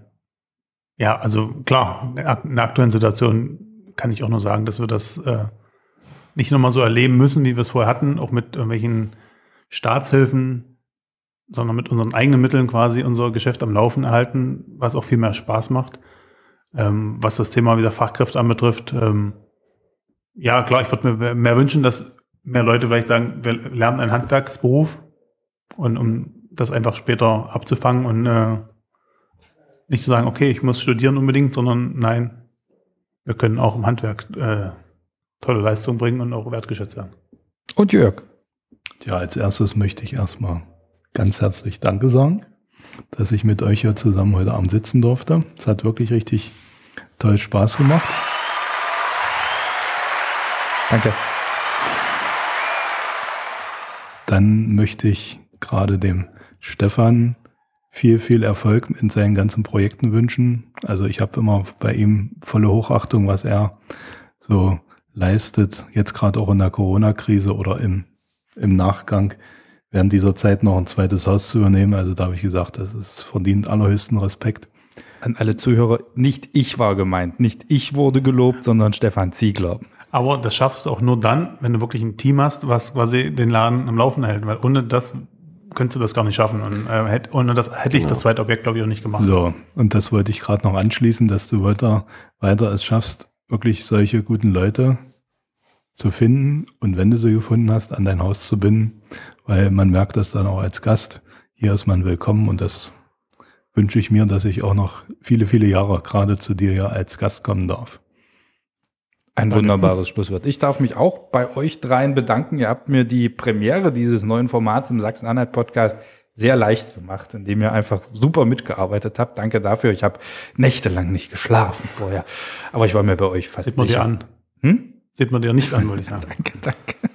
S4: ja, also klar, in der aktuellen Situation kann ich auch nur sagen, dass wir das äh, nicht nochmal so erleben müssen, wie wir es vorher hatten, auch mit irgendwelchen Staatshilfen, sondern mit unseren eigenen Mitteln quasi unser Geschäft am Laufen erhalten, was auch viel mehr Spaß macht. Ähm, was das Thema wieder Fachkräfte anbetrifft, ähm, ja klar, ich würde mir mehr wünschen, dass mehr Leute vielleicht sagen, wir lernen einen Handwerksberuf und um das einfach später abzufangen und äh, nicht zu sagen, okay, ich muss studieren unbedingt, sondern nein, wir können auch im Handwerk äh, tolle Leistungen bringen und auch wertgeschätzt werden.
S1: Und Jörg.
S5: Ja, als erstes möchte ich erstmal ganz herzlich Danke sagen, dass ich mit euch hier zusammen heute Abend sitzen durfte. Es hat wirklich richtig toll Spaß gemacht.
S1: Danke.
S5: Dann möchte ich gerade dem Stefan viel, viel Erfolg in seinen ganzen Projekten wünschen. Also ich habe immer bei ihm volle Hochachtung, was er so leistet, jetzt gerade auch in der Corona-Krise oder im, im Nachgang während dieser Zeit noch ein zweites Haus zu übernehmen. Also da habe ich gesagt, das ist verdient allerhöchsten Respekt.
S1: An alle Zuhörer, nicht ich war gemeint, nicht ich wurde gelobt, sondern Stefan Ziegler.
S4: Aber das schaffst du auch nur dann, wenn du wirklich ein Team hast, was quasi den Laden am Laufen hält, weil ohne das könntest du das gar nicht schaffen. Und äh, hätt, ohne das hätte ich das zweite Objekt, glaube ich, auch nicht gemacht.
S5: So, und das wollte ich gerade noch anschließen, dass du weiter, weiter es schaffst, wirklich solche guten Leute zu finden und wenn du sie gefunden hast, an dein Haus zu binden, weil man merkt das dann auch als Gast. Hier ist man willkommen und das wünsche ich mir, dass ich auch noch viele, viele Jahre gerade zu dir ja als Gast kommen darf.
S1: Ein wunderbares Schlusswort. Ich darf mich auch bei euch dreien bedanken. Ihr habt mir die Premiere dieses neuen Formats im Sachsen-Anhalt-Podcast sehr leicht gemacht, indem ihr einfach super mitgearbeitet habt. Danke dafür. Ich habe nächtelang nicht geschlafen vorher. Aber ich war mir bei euch fast
S4: Sieht man
S1: sicher.
S4: dir an.
S1: Hm?
S4: Sieht man dir nicht an, würde ich sagen.
S1: Danke, danke.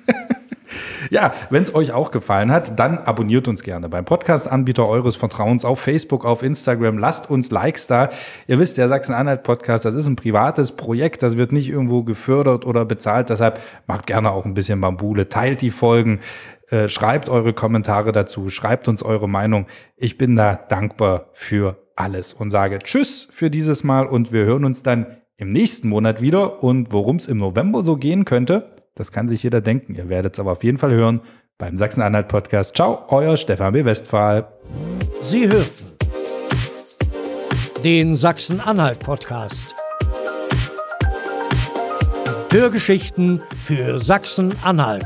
S1: Ja, wenn es euch auch gefallen hat, dann abonniert uns gerne beim Podcast-Anbieter eures Vertrauens auf Facebook, auf Instagram. Lasst uns Likes da. Ihr wisst, der Sachsen-Anhalt-Podcast, das ist ein privates Projekt, das wird nicht irgendwo gefördert oder bezahlt. Deshalb macht gerne auch ein bisschen Bambule, teilt die Folgen, äh, schreibt eure Kommentare dazu, schreibt uns eure Meinung. Ich bin da dankbar für alles und sage Tschüss für dieses Mal und wir hören uns dann im nächsten Monat wieder. Und worum es im November so gehen könnte, das kann sich jeder denken. Ihr werdet es aber auf jeden Fall hören beim Sachsen-Anhalt-Podcast. Ciao, euer Stefan B. Westphal.
S2: Sie hörten den Sachsen-Anhalt-Podcast. Hörgeschichten für Sachsen-Anhalt.